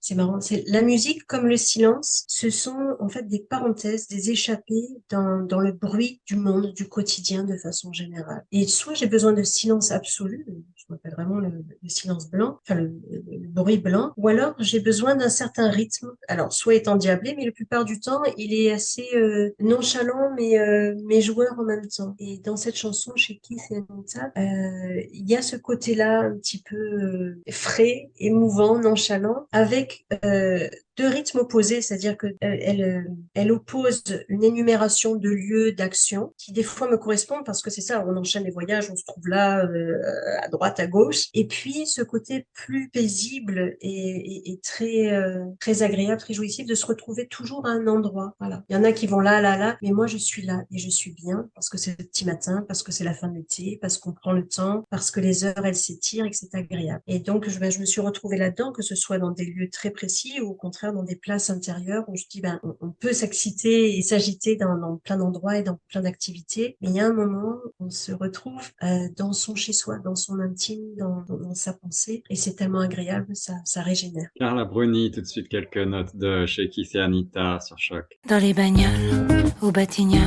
c'est marrant, c'est la musique comme le silence, ce sont en fait des des échappées dans, dans le bruit du monde, du quotidien de façon générale. Et soit j'ai besoin de silence absolu, je m'appelle vraiment le, le, silence blanc, enfin le, le, bruit blanc, ou alors j'ai besoin d'un certain rythme. Alors soit étant diablé, mais la plupart du temps il est assez euh, nonchalant, mais euh, mais joueur en même temps. Et dans cette chanson chez Keith et Anita, euh, il y a ce côté-là un petit peu euh, frais, émouvant, nonchalant, avec euh, deux rythmes opposés, c'est-à-dire que elle, elle oppose une énumération de lieux d'action qui des fois me correspondent parce que c'est ça, on enchaîne les voyages, on se trouve là, euh, à droite, à gauche, et puis ce côté plus paisible et, et, et très euh, très agréable, très jouissif de se retrouver toujours à un endroit. Voilà, il y en a qui vont là, là, là, mais moi je suis là et je suis bien parce que c'est le petit matin, parce que c'est la fin de l'été, parce qu'on prend le temps, parce que les heures elles s'étirent et que c'est agréable. Et donc je, ben, je me suis retrouvée là-dedans, que ce soit dans des lieux très précis ou au contraire dans des places intérieures où je dis ben on, peut s'exciter et s'agiter dans, plein d'endroits et dans plein d'activités, mais il y a un moment on se retrouve euh, dans son chez-soi, dans son intime, dans, dans, dans sa pensée, et c'est tellement agréable, ça, ça régénère. Carla Bruni, tout de suite quelques notes de chez Keith et Anita sur Choc. Dans les bagnoles, au Batignolles,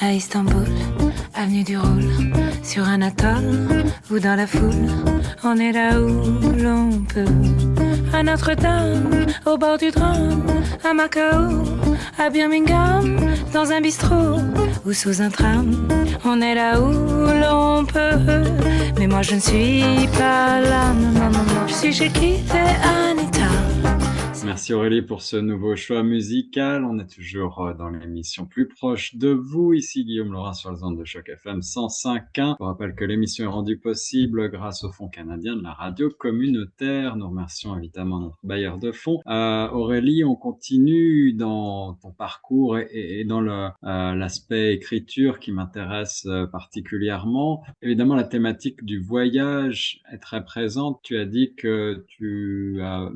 à Istanbul, avenue du Roule, sur un atoll ou dans la foule, on est là où l'on peut. À Notre-Dame, au bord du Drôme, à Macao, à Birmingham, dans un bistrot ou sous un tram, on est là où l'on peut. Mais moi je ne suis pas là, non, non, non, je suis chez. Merci Aurélie pour ce nouveau choix musical. On est toujours dans l'émission plus proche de vous. Ici Guillaume Laurent sur les ondes de Choc FM 105.1. Je rappelle que l'émission est rendue possible grâce au Fonds canadien de la radio communautaire. Nous remercions évidemment notre bailleur de fonds. Euh, Aurélie, on continue dans ton parcours et, dans l'aspect euh, écriture qui m'intéresse euh, particulièrement. Évidemment, la thématique du voyage est très présente. Tu as dit que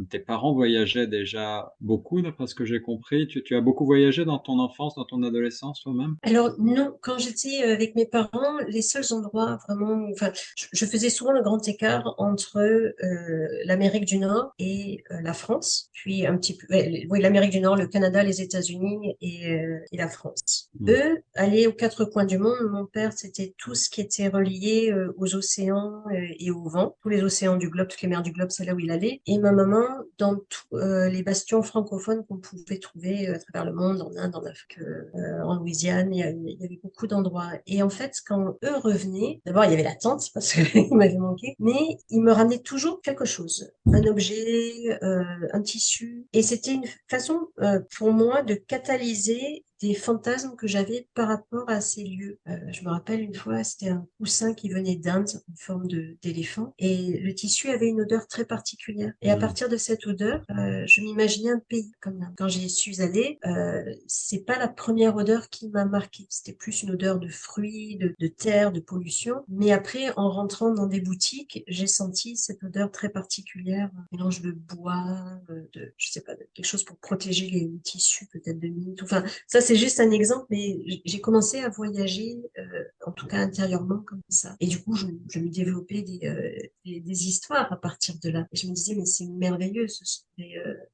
tes parents voyageaient déjà beaucoup, d'après ce que j'ai compris. Tu, tu, as beaucoup voyagé dans ton enfance, dans ton adolescence toi-même? Alors non, quand j'étais avec mes parents, les seuls endroits vraiment, enfin, je, faisais souvent le grand écart entre euh, l'Amérique du Nord et euh, la France, puis un petit peu, oui, l'Amérique du Nord, le Canada, les États-Unis et, euh, et, la France. Mmh. Eux, aller aux quatre coins du monde, mon père, c'était tout ce qui était relié euh, aux océans et au vent, tous les océans du globe, toutes les mers du globe, c'est là où il allait. Et ma maman, dans tout, les bastions francophones qu'on pouvait trouver à travers le monde, en Inde, en Afrique, euh, en Louisiane, il y, avait, il y avait beaucoup d'endroits. Et en fait, quand eux revenaient, d'abord il y avait la tente parce qu'ils m'avaient manqué, mais ils me ramenaient toujours quelque chose, un objet, euh, un tissu. Et c'était une façon euh, pour moi de catalyser des fantasmes que j'avais par rapport à ces lieux. Euh, je me rappelle une fois, c'était un coussin qui venait d'Inde en forme d'éléphant et le tissu avait une odeur très particulière. Et à mmh. partir de cette odeur, euh, je m'imaginais un pays comme là. Quand j'y suis allée, euh, c'est pas la première odeur qui m'a marqué. C'était plus une odeur de fruits, de, de, terre, de pollution. Mais après, en rentrant dans des boutiques, j'ai senti cette odeur très particulière, un mélange de bois, de, je sais pas, de quelque chose pour protéger les, les tissus peut-être de mine. Enfin, ça c'est juste un exemple, mais j'ai commencé à voyager, euh, en tout cas intérieurement comme ça. Et du coup, je, me développais des, euh, des, des, histoires à partir de là. Et je me disais, mais c'est merveilleux, ce,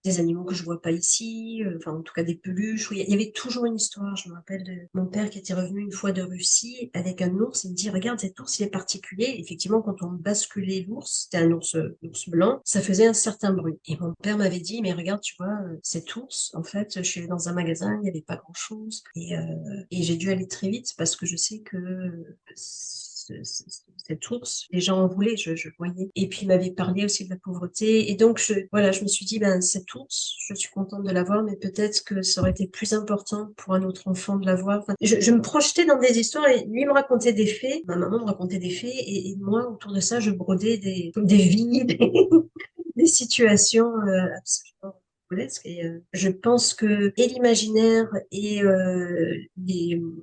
des animaux que je vois pas ici, enfin en tout cas des peluches. il y avait toujours une histoire. Je me rappelle de mon père qui était revenu une fois de Russie avec un ours. Il me dit regarde cet ours, il est particulier. Effectivement, quand on basculait l'ours, c'était un ours, ours blanc, ça faisait un certain bruit. Et mon père m'avait dit mais regarde, tu vois, cet ours, en fait, je suis dans un magasin, il n'y avait pas grand chose, et, j'ai dû aller très vite parce que je sais que cette ours, les gens en voulaient, je, voyais. Et puis il m'avait parlé aussi de la pauvreté. Et donc je, voilà, je me suis dit, ben cette ours, je suis contente de l'avoir, mais peut-être que ça aurait été plus important pour un autre enfant de l'avoir. Je, me projetais dans des histoires et lui me racontait des faits, ma maman me racontait des faits, et, moi autour de ça, je brodais des, des vies, des, des situations euh, absolument euh, je pense que et l'imaginaire et euh,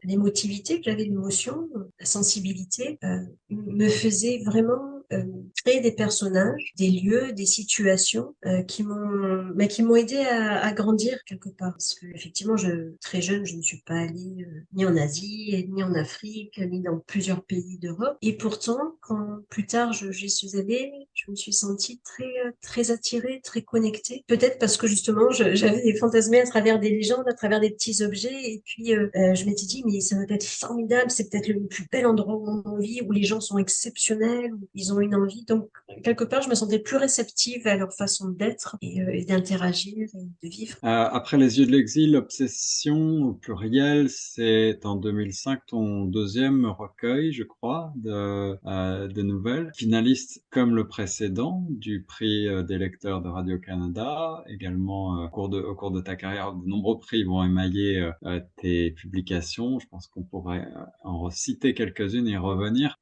l'émotivité que j'avais, l'émotion, la sensibilité, euh, me faisaient vraiment euh, créer des personnages, des lieux, des situations euh, qui m'ont, mais qui m'ont aidé à, à, grandir quelque part. Parce que effectivement, je, très jeune, je ne suis pas allée euh, ni en Asie, ni en Afrique, ni dans plusieurs pays d'Europe. Et pourtant, quand plus tard j'y suis allée, je me suis sentie très, très attirée, très connectée. Peut-être parce que justement, j'avais fantasmé à travers des légendes, à travers des petits objets, et puis je m'étais dit, mais ça doit être formidable, c'est peut-être le plus bel endroit où on vit, où les gens sont exceptionnels, où ils ont une envie. Donc, quelque part, je me sentais plus réceptive à leur façon d'être et, euh, d'interagir et de vivre. Euh, après Les yeux de l'exil, Obsession au pluriel, c'est en 2005 ton deuxième recueil, je crois, de, euh, de nouvelles. Finaliste comme le précédent du prix des lecteurs de Radio-Canada. Également, au, cours de, ta carrière, de nombreux prix vont émailler tes publications. Je pense qu'on pourrait en reciter quelques-unes et revenir.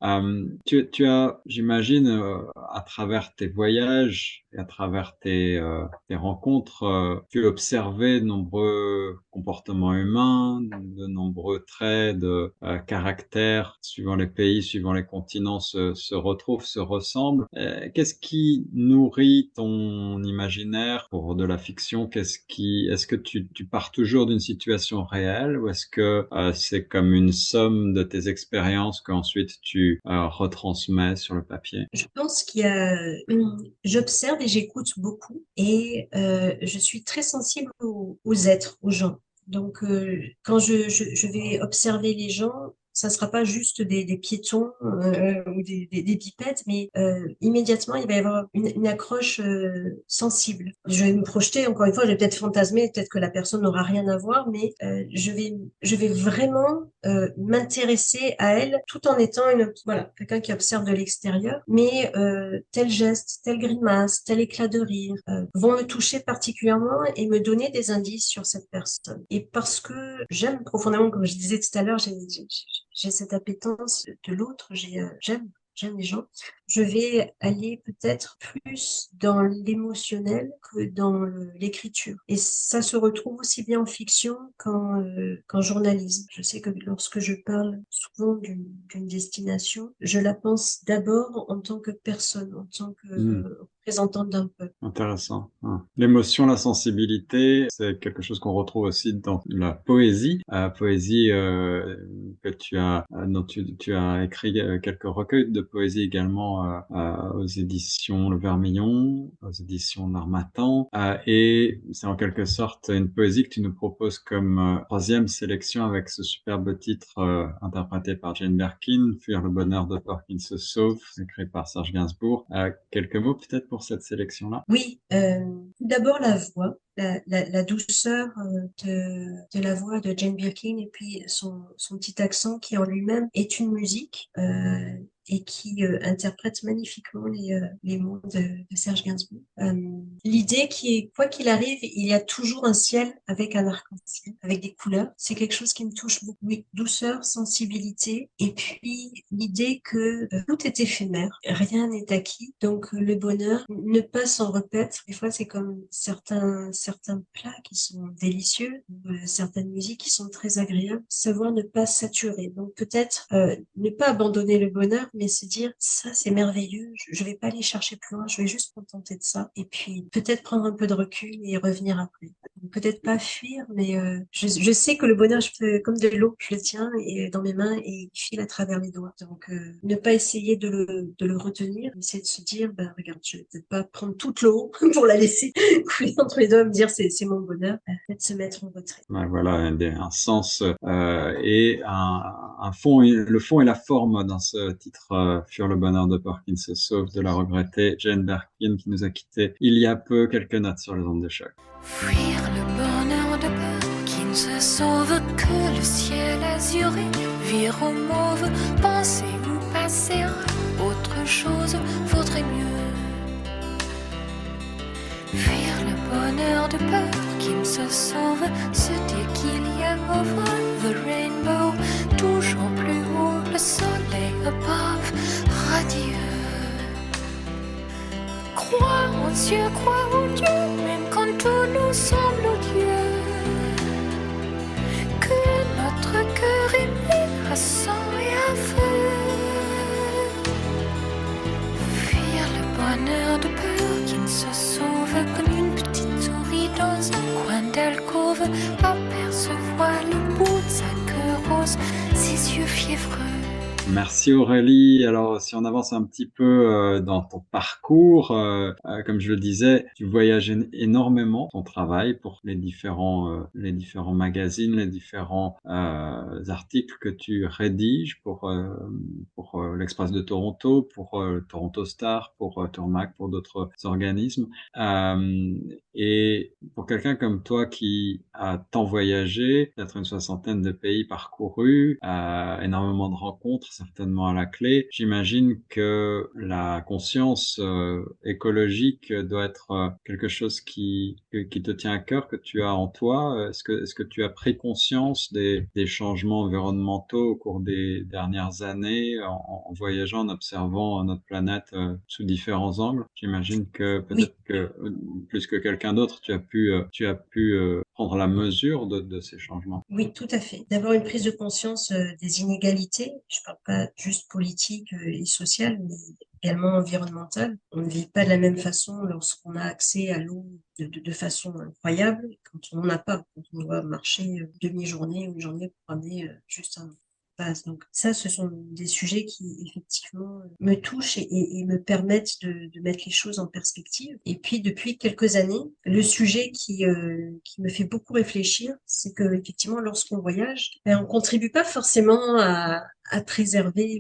tu as, j'imagine, euh, à travers tes voyages à travers tes, euh, tes rencontres, euh, tu observais de nombreux comportements humains, de nombreux traits de caractère, suivant les pays, suivant les continents, se, retrouvent, se ressemblent. Qu'est-ce qui nourrit ton imaginaire pour de la fiction? Qu'est-ce qui, est-ce que tu, tu pars toujours d'une situation réelle ou est-ce que c'est comme une somme de tes expériences qu'ensuite tu retransmets sur le papier? Je pense qu'il y a, j'observe et j'écoute beaucoup et euh, je suis très sensible aux, êtres, aux gens. Donc, euh, quand je, vais observer les gens, ça sera pas juste des, des piétons euh, ou des, des, des, bipèdes, mais euh, immédiatement il va y avoir une, une accroche euh, sensible. Je vais me projeter encore une fois, je vais peut-être fantasmer, peut-être que la personne n'aura rien à voir, mais euh, je vais je vais vraiment euh, m'intéresser à elle tout en étant une voilà quelqu'un qui observe de l'extérieur, mais tel geste, telle grimace, tel éclat de rire vont me toucher particulièrement et me donner des indices sur cette personne. Et parce que j'aime profondément, comme je disais tout à l'heure, j'ai j'ai cette appétence de l'autre, euh, j'aime, j'aime les gens. Je vais aller peut-être plus dans l'émotionnel que dans l'écriture. Et ça se retrouve aussi bien en fiction qu'en, euh, journalisme. Je sais que lorsque je parle souvent d'une, destination, je la pense d'abord en tant que personne, en tant que mmh représentante d'un peuple. Intéressant. Ah. L'émotion, la sensibilité, c'est quelque chose qu'on retrouve aussi dans la poésie. La poésie euh, que tu as, euh, dont tu, tu as écrit quelques recueils de poésie également euh, aux éditions Le Vermillon, aux éditions Narmatan. et c'est en quelque sorte une poésie que tu nous proposes comme troisième sélection avec ce superbe titre interprété par Jane Birkin, Fuir le bonheur de peur se sauve, écrit par Serge Gainsbourg. quelques mots peut-être pour cette sélection-là? Oui, euh, d'abord la voix, la, douceur euh, de, la voix de Jane Birkin et puis son, son petit accent qui en lui-même est une musique. Euh, et qui euh, interprète magnifiquement les, les mots de, Serge Gainsbourg. L'idée qui est, quoi qu'il arrive, il y a toujours un ciel avec un arc-en-ciel, avec des couleurs. C'est quelque chose qui me touche beaucoup. Douceur, sensibilité, et puis l'idée que tout est éphémère, rien n'est acquis. Donc le bonheur, ne pas s'en repaître. Des fois, c'est comme certains plats qui sont délicieux, certaines musiques qui sont très agréables. Savoir ne pas saturer. Donc peut-être ne pas abandonner le bonheur, mais se dire ça c'est merveilleux, je, vais pas aller chercher plus loin, je vais juste contenter de ça et puis peut-être prendre un peu de recul et revenir après. peut-être pas fuir, mais euh, je, je, sais que le bonheur, je peux, comme de l'eau, je le tiens et, dans mes mains et il file à travers les doigts. Donc, euh, ne pas essayer de le, de le retenir, essayer de se dire, ben regarde, je vais peut-être pas prendre toute l'eau pour la laisser couler entre les doigts, dire c'est mon bonheur, peut-être se mettre en retrait. voilà, un, un sens euh, et un, un, fond, le fond et la forme dans ce titre euh, Fure le bonheur de peur qui se sauve de la regrettée Jane Birkin qui nous a quitté il y a peu quelques notes sur les ondes de choc. Fuir le bonheur de se sauve que le ciel azuré, vire au mauve, penser ou passer à autre chose? Vaudrait mieux. Fuir le bonheur de peur qui ne se sauve, dire qu'il y a over the rainbow, toujours plus haut le soleil above, radieux. Crois en Dieu, crois en Dieu, même quand tout nous semble odieux. Que notre cœur est mis à sang et à feu. Fuir le bonheur de peur qui ne se sauve Apercevoir le bout de sa queue rose, ses yeux fiévreux. Merci Aurélie. Alors, si on avance un petit peu euh, dans ton parcours, euh, euh, comme je le disais, tu voyages énormément ton travail pour les différents, les différents magazines, les différents articles que tu rédiges pour, pour l'Express de Toronto, pour Toronto Star, pour Tourmac, pour d'autres organismes. et pour quelqu'un comme toi qui a tant voyagé, peut-être une soixantaine de pays parcourus, énormément de rencontres, certainement à la clé. J'imagine que la conscience euh, écologique doit être euh, quelque chose qui, qui te tient à cœur, que tu as en toi. Est-ce que, est-ce que tu as pris conscience des, des changements environnementaux au cours des dernières années en, en voyageant, en observant notre planète euh, sous différents angles? J'imagine que peut-être que plus que quelqu'un d'autre, tu as pu, tu as pu prendre la mesure de, de, ces changements. Oui, tout à fait. D'avoir une prise de conscience des inégalités. Je parle pas juste politique euh, et sociale, mais également environnementale. On ne vit pas de la même façon lorsqu'on a accès à l'eau de, façon incroyable quand on n'en a pas, quand on doit marcher euh, demi-journée ou une journée pour amener euh, juste un, donc ça, ce sont des sujets qui effectivement me touchent et, me permettent de, mettre les choses en perspective. Et puis depuis quelques années, le sujet qui, euh, qui me fait beaucoup réfléchir, c'est que effectivement, lorsqu'on voyage, ben, on contribue pas forcément à, préserver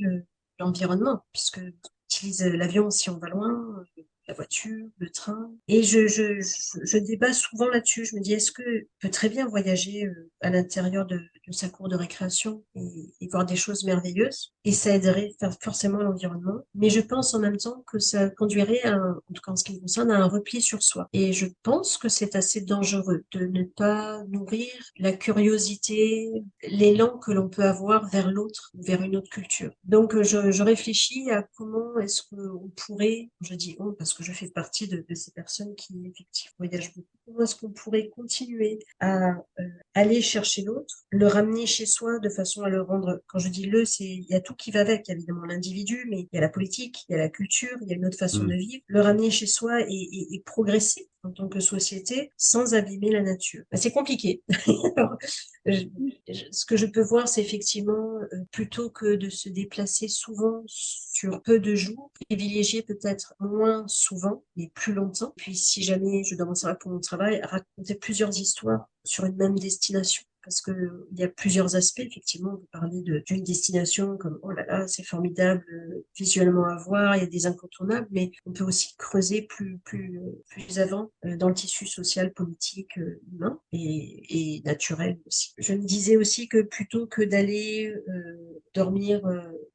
l'environnement, puisque on utilise l'avion si on va loin, la voiture, le train. Et je, je, je, débat souvent là-dessus. Je me dis, est-ce que peut très bien voyager euh, à l'intérieur de, sa cour de récréation et, et, voir des choses merveilleuses Et ça aiderait forcément l'environnement. Mais je pense en même temps que ça conduirait, à en tout cas en ce qui me concerne, à un repli sur soi. Et je pense que c'est assez dangereux de ne pas nourrir la curiosité, l'élan que l'on peut avoir vers l'autre, vers une autre culture. Donc je, je réfléchis à comment est-ce qu'on pourrait, je dis on parce que je fais partie de, ces personnes qui effectivement voyagent beaucoup. Comment est-ce qu'on pourrait continuer à euh, aller chercher l'autre, le ramener chez soi de façon à le rendre, quand je dis le, c'est il y a tout qui va avec, il y a évidemment l'individu, mais il y a la politique, il y a la culture, il y a une autre façon mmh. de vivre, le ramener chez soi et progresser en tant que société sans abîmer la nature. Ben, c'est compliqué. ce que je peux voir, c'est effectivement, euh, plutôt que de se déplacer souvent sur peu de jours, privilégier peut-être moins souvent, mais plus longtemps. Puis si jamais je dois m'en servir pour mon travail, raconter plusieurs histoires sur une même destination parce que il y a plusieurs aspects. Effectivement, on peut parler d'une destination comme oh là là, c'est formidable euh, visuellement à voir, il y a des incontournables, mais on peut aussi creuser plus plus plus avant euh, dans le tissu social, politique, euh, humain et, et naturel aussi. Je me disais aussi que plutôt que d'aller dormir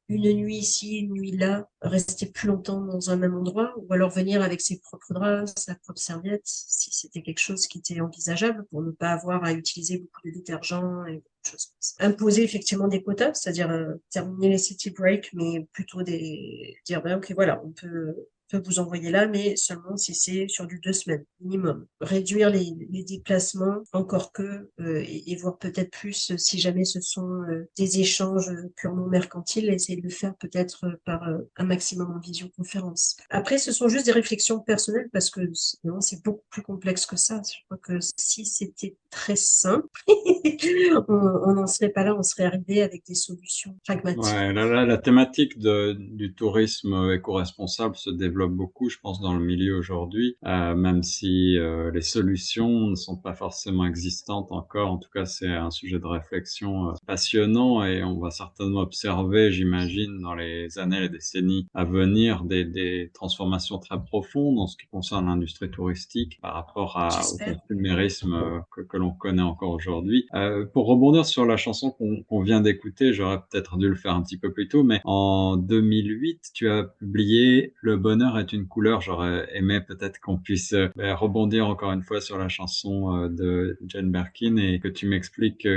une nuit ici, une nuit là, rester plus longtemps dans un même endroit, ou alors venir avec ses propres draps, sa propre serviette, si c'était quelque chose qui était envisageable pour ne pas avoir à utiliser beaucoup de détergents et choses Imposer effectivement des quotas, c'est-à-dire euh, terminer les city breaks, mais plutôt des dire ben ok voilà, on peut peut vous envoyer là, mais seulement si c'est sur du deux semaines minimum. Réduire les, déplacements, encore que, euh, et, voir peut-être plus si jamais ce sont euh, des échanges purement mercantiles, essayer de le faire peut-être par un maximum en visioconférence. Après, ce sont juste des réflexions personnelles parce que sinon c'est beaucoup plus complexe que ça. Je crois que si c'était très simple, on n'en serait pas là, on serait arrivé avec des solutions pragmatiques. Là, la thématique du tourisme éco-responsable se développe beaucoup, je pense, dans le milieu aujourd'hui, euh, même si euh, les solutions ne sont pas forcément existantes encore. En tout cas, c'est un sujet de réflexion euh, passionnant et on va certainement observer, j'imagine, dans les années, les décennies à venir, des, des transformations très profondes en ce qui concerne l'industrie touristique par rapport à, au consumérisme que, que l'on connaît encore aujourd'hui. Pour rebondir sur la chanson qu'on vient d'écouter, j'aurais peut-être dû le faire un petit peu plus tôt, mais en 2008, tu as publié Le bonheur est une couleur. J'aurais aimé peut-être qu'on puisse euh, ben, rebondir encore une fois sur la chanson euh, de Jane Birkin et que tu m'expliques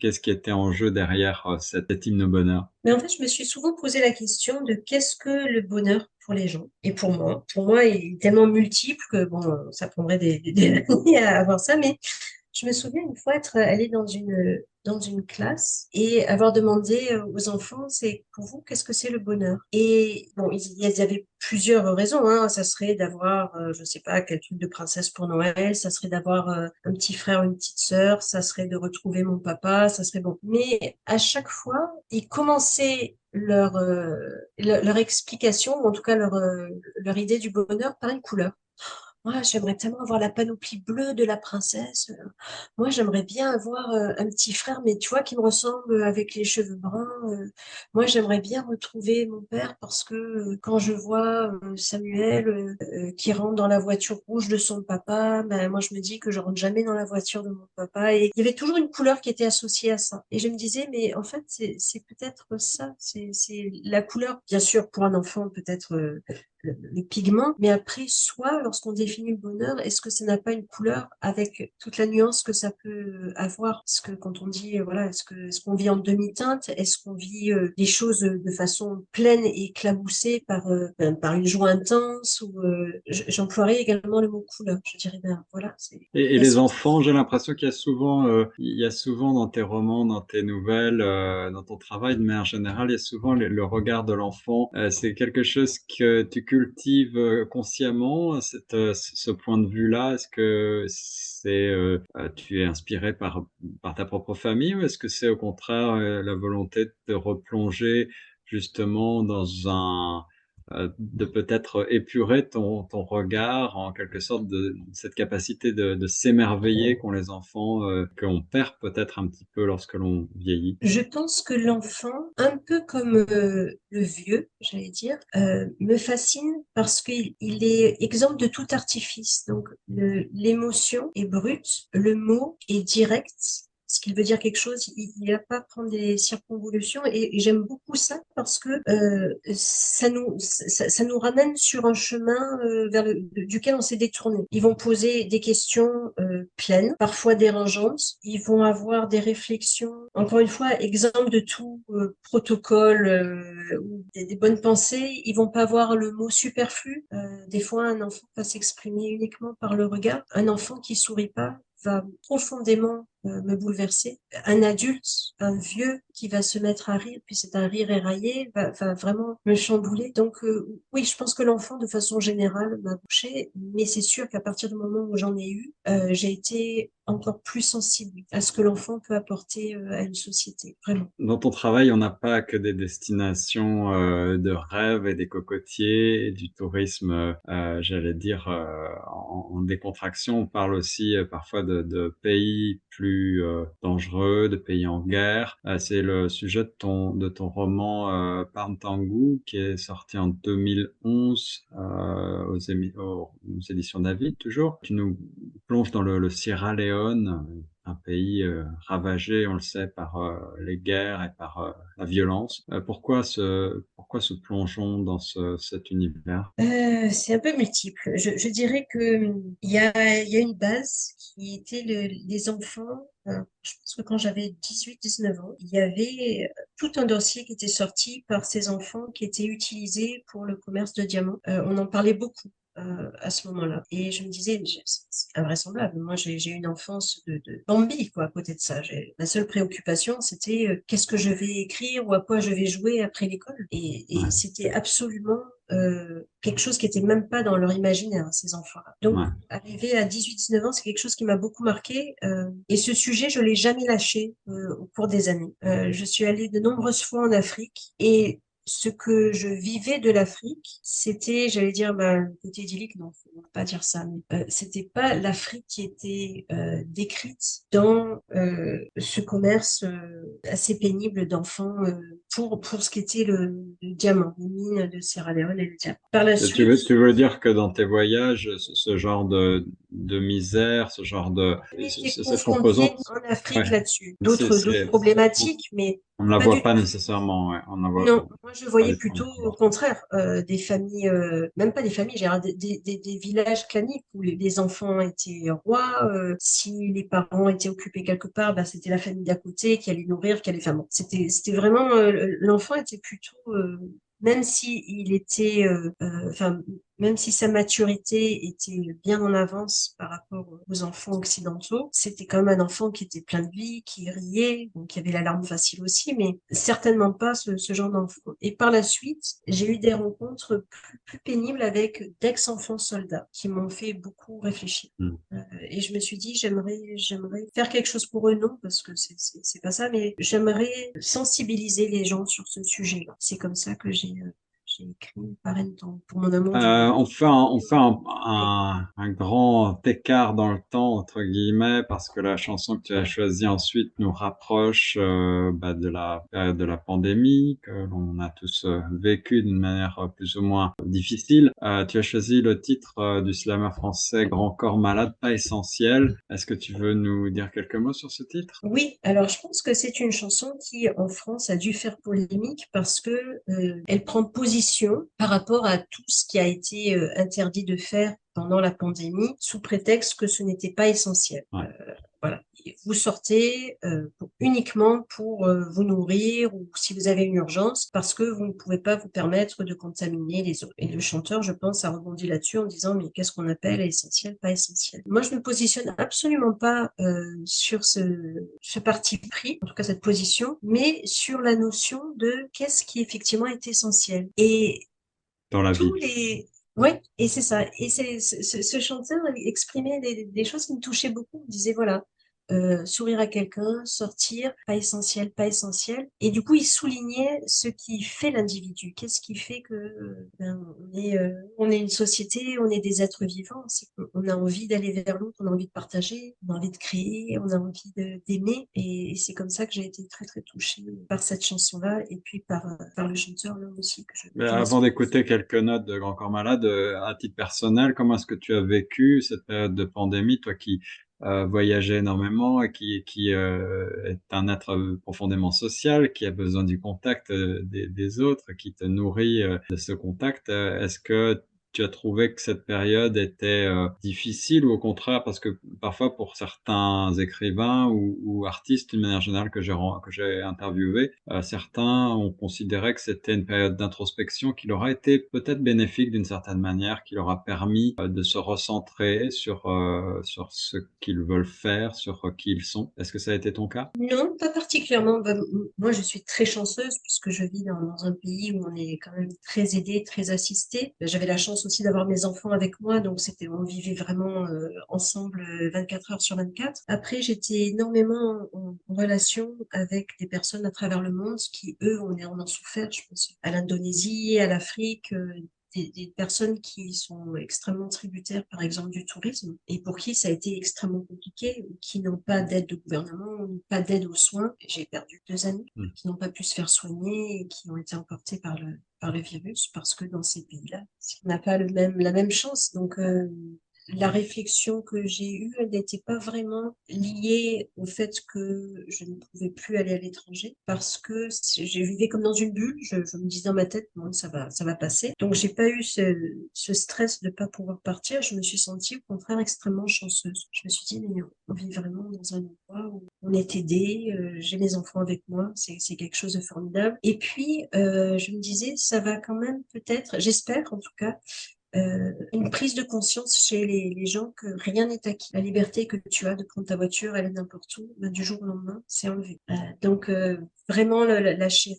qu'est-ce qui était en jeu derrière cet hymne bonheur. Mais en fait, je me suis souvent posé la question de qu'est-ce que le bonheur pour les gens et pour moi. Pour moi, il est tellement multiple que bon, ça prendrait des, des années à avoir ça, mais je me souviens une fois être allée dans une, dans une classe et avoir demandé euh, aux enfants, c'est pour vous, qu'est-ce que c'est le bonheur? Et bon, il y avait plusieurs raisons. Hein. Ça serait d'avoir, euh, je sais pas, quel truc de princesse pour Noël, ça serait d'avoir euh, un petit frère, une petite sœur, ça serait de retrouver mon papa, ça serait bon. Mais à chaque fois, ils commençaient leur, leur, explication, ou en tout cas leur, leur idée du bonheur par une couleur. Moi, j'aimerais tellement avoir la panoplie bleue de la princesse. Moi, j'aimerais bien avoir euh, un petit frère, mais tu vois, qui me ressemble avec les cheveux bruns. Euh. Moi, j'aimerais bien retrouver mon père parce que euh, quand je vois Samuel qui rentre dans la voiture rouge de son papa, ben, moi, je me dis que je rentre jamais dans la voiture de mon papa. Et il y avait toujours une couleur qui était associée à ça. Et je me disais, mais en fait, c'est peut-être ça. C'est la couleur, bien sûr, pour un enfant, peut-être le, pigment, mais après, soit lorsqu'on définit le bonheur, est-ce que ça n'a pas une couleur avec toute la nuance que ça peut avoir? Parce que quand on dit, voilà, est-ce que est-ce qu'on vit en demi-teinte? Est-ce qu'on vit euh, des choses de façon pleine et éclaboussée par euh, ben, par une joie intense Ou euh, j'emploierais également le mot couleur. Je dirais ben voilà. Et, et les enfants, j'ai l'impression qu'il y a souvent, il y a souvent dans tes romans, dans tes nouvelles, dans ton travail de manière générale, il y a souvent le, le regard de l'enfant. c'est quelque chose que tu cultive euh, consciemment cette, euh, ce point de vue-là? Est-ce que c'est euh, tu es inspiré par, par ta propre famille ou est-ce que c'est au contraire la volonté de te replonger justement dans un de peut-être épurer ton, ton, regard, en quelque sorte, de, cette capacité de, de s'émerveiller qu'ont les enfants, euh, qu'on perd peut-être un petit peu lorsque l'on vieillit Je pense que l'enfant, un peu comme euh, le vieux, j'allais dire, me fascine parce qu'il est exempt de tout artifice. Donc, l'émotion est brute, le mot est direct, ce qu'il veut dire quelque chose, il n'y a pas prendre des circonvolutions et, j'aime beaucoup ça parce que euh, ça nous ça, nous ramène sur un chemin euh, vers le, duquel on s'est détourné. Ils vont poser des questions euh, pleines, parfois dérangeantes. Ils vont avoir des réflexions, encore une fois, exemple de tout protocole ou des, bonnes pensées. Ils vont pas avoir le mot superflu. des fois, un enfant va s'exprimer uniquement par le regard. Un enfant qui sourit pas va profondément me bouleverser. Un adulte, un vieux qui va se mettre à rire, puis c'est un rire éraillé, va, vraiment me chambouler. Donc euh, oui, je pense que l'enfant, de façon générale, m'a touché, mais c'est sûr qu'à partir du moment où j'en ai eu, euh, j'ai été encore plus sensible à ce que l'enfant peut apporter à une société, vraiment. Dans ton travail, on n'a pas que des destinations de rêve et des cocotiers du tourisme, j'allais dire, en, décontraction. On parle aussi parfois de, pays plus euh, de pays en guerre. Euh, c'est le sujet de ton, de ton roman euh, qui est sorti en 2011 euh, aux, éditions David toujours. Tu nous plonges dans le Sierra Leone, un pays ravagé, on le sait, par les guerres et par la violence. pourquoi ce pourquoi ce plongeon dans ce, cet univers? C'est un peu multiple. Je, dirais que hum, il y a, y a une base qui était le, les enfants je pense que quand j'avais 18-19 ans, il y avait tout un dossier qui était sorti par ces enfants qui étaient utilisés pour le commerce de diamants. on en parlait beaucoup. Euh, à ce moment-là. Et je me disais, c'est invraisemblable. Moi, j'ai eu une enfance de, de Bambi, quoi, à côté de ça. La seule préoccupation, c'était euh, qu'est-ce que je vais écrire ou à quoi je vais jouer après l'école. Et, et c'était absolument euh, quelque chose qui était même pas dans leur imaginaire, hein, ces enfants-là. Donc, arriver à 18-19 ans, c'est quelque chose qui m'a beaucoup marqué. Euh, et ce sujet, je l'ai jamais lâché euh, au cours des années. Euh, je suis allée de nombreuses fois en Afrique et ce que je vivais de l'Afrique, c'était, j'allais dire, bah, côté idyllique, non, faut pas dire ça, mais euh, c'était pas l'Afrique qui était euh, décrite dans euh, ce commerce euh, assez pénible d'enfants pour pour ce qui était le, le, diamant, les mines de Sierra Leone et le diamant. Par la suite, tu veux, tu veux dire que dans tes voyages, ce, ce genre de, de misère, ce genre de cette composante en Afrique ouais. là-dessus, d'autres problématiques, mais on ne la voit pas nécessairement. Ouais. On la voit non, moi je voyais plutôt au contraire euh, des familles, euh, même pas des familles, j'ai des, des, des, des, villages claniques où les, enfants étaient rois. Euh, si les parents étaient occupés quelque part, bah, c'était la famille d'à côté qui allait nourrir, qui allait faire. Bon, c'était c'était vraiment euh, l'enfant était plutôt euh, même si il était, euh, enfin, même si sa maturité était bien en avance par rapport aux enfants occidentaux, c'était quand même un enfant qui était plein de vie, qui riait, donc qui avait la larme facile aussi, mais certainement pas ce, ce genre d'enfant. Et par la suite, j'ai eu des rencontres plus, plus pénibles avec d'ex-enfants soldats qui m'ont fait beaucoup réfléchir. Mmh. Euh, et je me suis dit, j'aimerais, j'aimerais faire quelque chose pour eux, non, parce que c'est, c'est pas ça, mais j'aimerais sensibiliser les gens sur ce sujet-là. C'est comme ça que j'ai euh, j'ai écrit pour mon amour. Euh, on fait, un, on fait un, un, un, grand écart dans le temps, entre guillemets, parce que la chanson que tu as choisie ensuite nous rapproche euh, bah, de la période de la pandémie, que l'on a tous euh, vécu d'une manière plus ou moins difficile. Euh, tu as choisi le titre euh, du slammer français Grand corps malade, pas essentiel. Est-ce que tu veux nous dire quelques mots sur ce titre? Oui, alors je pense que c'est une chanson qui, en France, a dû faire polémique parce que elle prend position par rapport à tout ce qui a été euh, interdit de faire pendant la pandémie sous prétexte que ce n'était pas essentiel. Ouais. Euh. Vous sortez euh, pour, uniquement pour euh, vous nourrir ou si vous avez une urgence parce que vous ne pouvez pas vous permettre de contaminer les autres. Et le chanteur, je pense, a rebondi là-dessus en disant mais qu'est-ce qu'on appelle essentiel, pas essentiel? Moi, je ne me positionne absolument pas euh, sur ce, ce parti pris, en tout cas cette position, mais sur la notion de qu'est-ce qui effectivement est essentiel. Et dans la tous vie. les oui, et c'est ça. Et c'est ce, ce chanteur exprimait des, des, choses qui me touchaient beaucoup. Il disait voilà, euh, sourire à quelqu'un, sortir, pas essentiel, pas essentiel. Et du coup, il soulignait ce qui fait l'individu. Qu'est-ce qui fait que ben, on est, euh, on est une société, on est des êtres vivants. On a envie d'aller vers l'autre, on a envie de partager, on a envie de créer, on a envie d'aimer. Et, et c'est comme ça que j'ai été très très touchée par cette chanson-là et puis par par le chanteur là aussi. Que je, Mais avant d'écouter quelques notes de Grand Corps Malade, euh, à titre personnel, comment est-ce que tu as vécu cette période de pandémie, toi qui euh, voyager énormément et qui, qui euh, est un être profondément social, qui a besoin du contact euh, des, des autres, qui te nourrit euh, de ce contact. Est-ce que tu as trouvé que cette période était euh, difficile ou au contraire parce que parfois pour certains écrivains ou, artistes d'une manière générale que j'ai que j'ai interviewé, euh, certains ont considéré que c'était une période d'introspection qui leur a été peut-être bénéfique d'une certaine manière, qui leur a permis euh, de se recentrer sur sur ce qu'ils veulent faire, sur qui ils sont. Est-ce que ça a été ton cas? Non, pas particulièrement. Bah, moi, je suis très chanceuse puisque je vis dans, dans un pays où on est quand même très aidé, très assisté. J'avais la chance aussi d'avoir mes enfants avec moi, donc c'était on vivait vraiment euh, ensemble 24 heures sur 24. Après, j'étais énormément en, en, relation avec des personnes à travers le monde qui, eux, on, en ont souffert, je pense, à l'Indonésie, à l'Afrique, euh, des, des, personnes qui sont extrêmement tributaires, par exemple, du tourisme, et pour qui ça a été extrêmement compliqué, qui n'ont pas d'aide de gouvernement, pas d'aide aux soins. J'ai perdu deux amis mmh. qui n'ont pas pu se faire soigner et qui ont été emportés par le, par le virus, parce que dans ces pays-là, on n'a pas le même, la même chance. Donc, euh, la réflexion que j'ai eue, elle n'était pas vraiment liée au fait que je ne pouvais plus aller à l'étranger parce que j'ai vécu comme dans une bulle. Je, me disais dans ma tête, bon, ça va, ça va passer. Donc, j'ai pas eu ce, ce stress de pas pouvoir partir. Je me suis sentie au contraire extrêmement chanceuse. Je me suis dit, mais on vit vraiment dans un endroit où on est aidé. Euh, j'ai mes enfants avec moi. C'est quelque chose de formidable. Et puis, euh, je me disais, ça va quand même peut-être, j'espère en tout cas, euh, une prise de conscience chez les, les gens que rien n'est acquis. La liberté que tu as de prendre ta voiture, aller n'importe où, ben, du jour au lendemain, c'est enlevé. Euh, donc euh, vraiment la, la chérir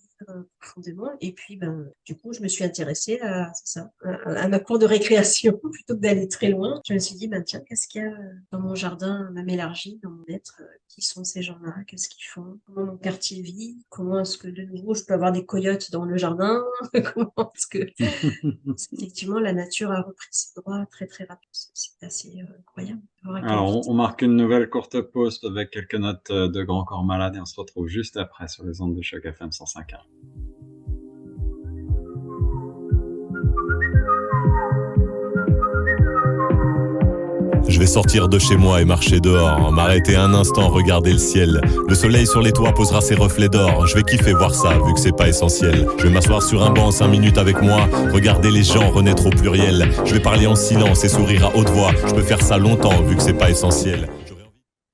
profondément. Et puis ben du coup, je me suis intéressée à ça, à, ma cour de récréation plutôt que d'aller très loin. Je me suis dit ben tiens, qu'est-ce qu'il y a dans mon jardin, même élargi, dans mon être Qui sont ces gens-là? Qu'est-ce qu'ils font? Comment mon quartier vit? Comment est-ce que de nouveau je peux avoir des coyotes dans le jardin? Comment est-ce que effectivement la nature a repris ses droits très très rapidement. C'est assez euh, incroyable. Alors, on, marque une nouvelle courte pause avec quelques notes euh, de Grand Corps Malade et on se retrouve juste après sur les ondes de choc FM 105.1. Je vais sortir de chez moi et marcher dehors, m'arrêter un instant, regarder le ciel. Le soleil sur les toits posera ses reflets d'or. Je vais kiffer voir ça, vu que c'est pas essentiel. Je vais m'asseoir sur un banc 5 minutes avec moi, regarder les gens renaître au pluriel. Je vais parler en silence et sourire à haute voix. Je peux faire ça longtemps, vu que c'est pas essentiel.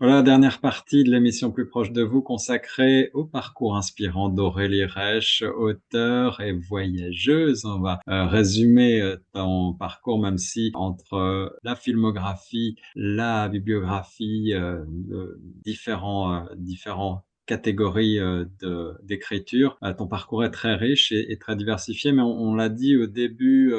Voilà, dernière partie de l'émission plus proche de vous consacrée au parcours inspirant d'Aurélie Reich, auteure et voyageuse. On va euh, résumer euh, ton parcours, même si entre euh, la filmographie, la bibliographie, différents, différents catégories d'écriture. ton parcours est très riche et, très diversifié, mais on l'a dit au début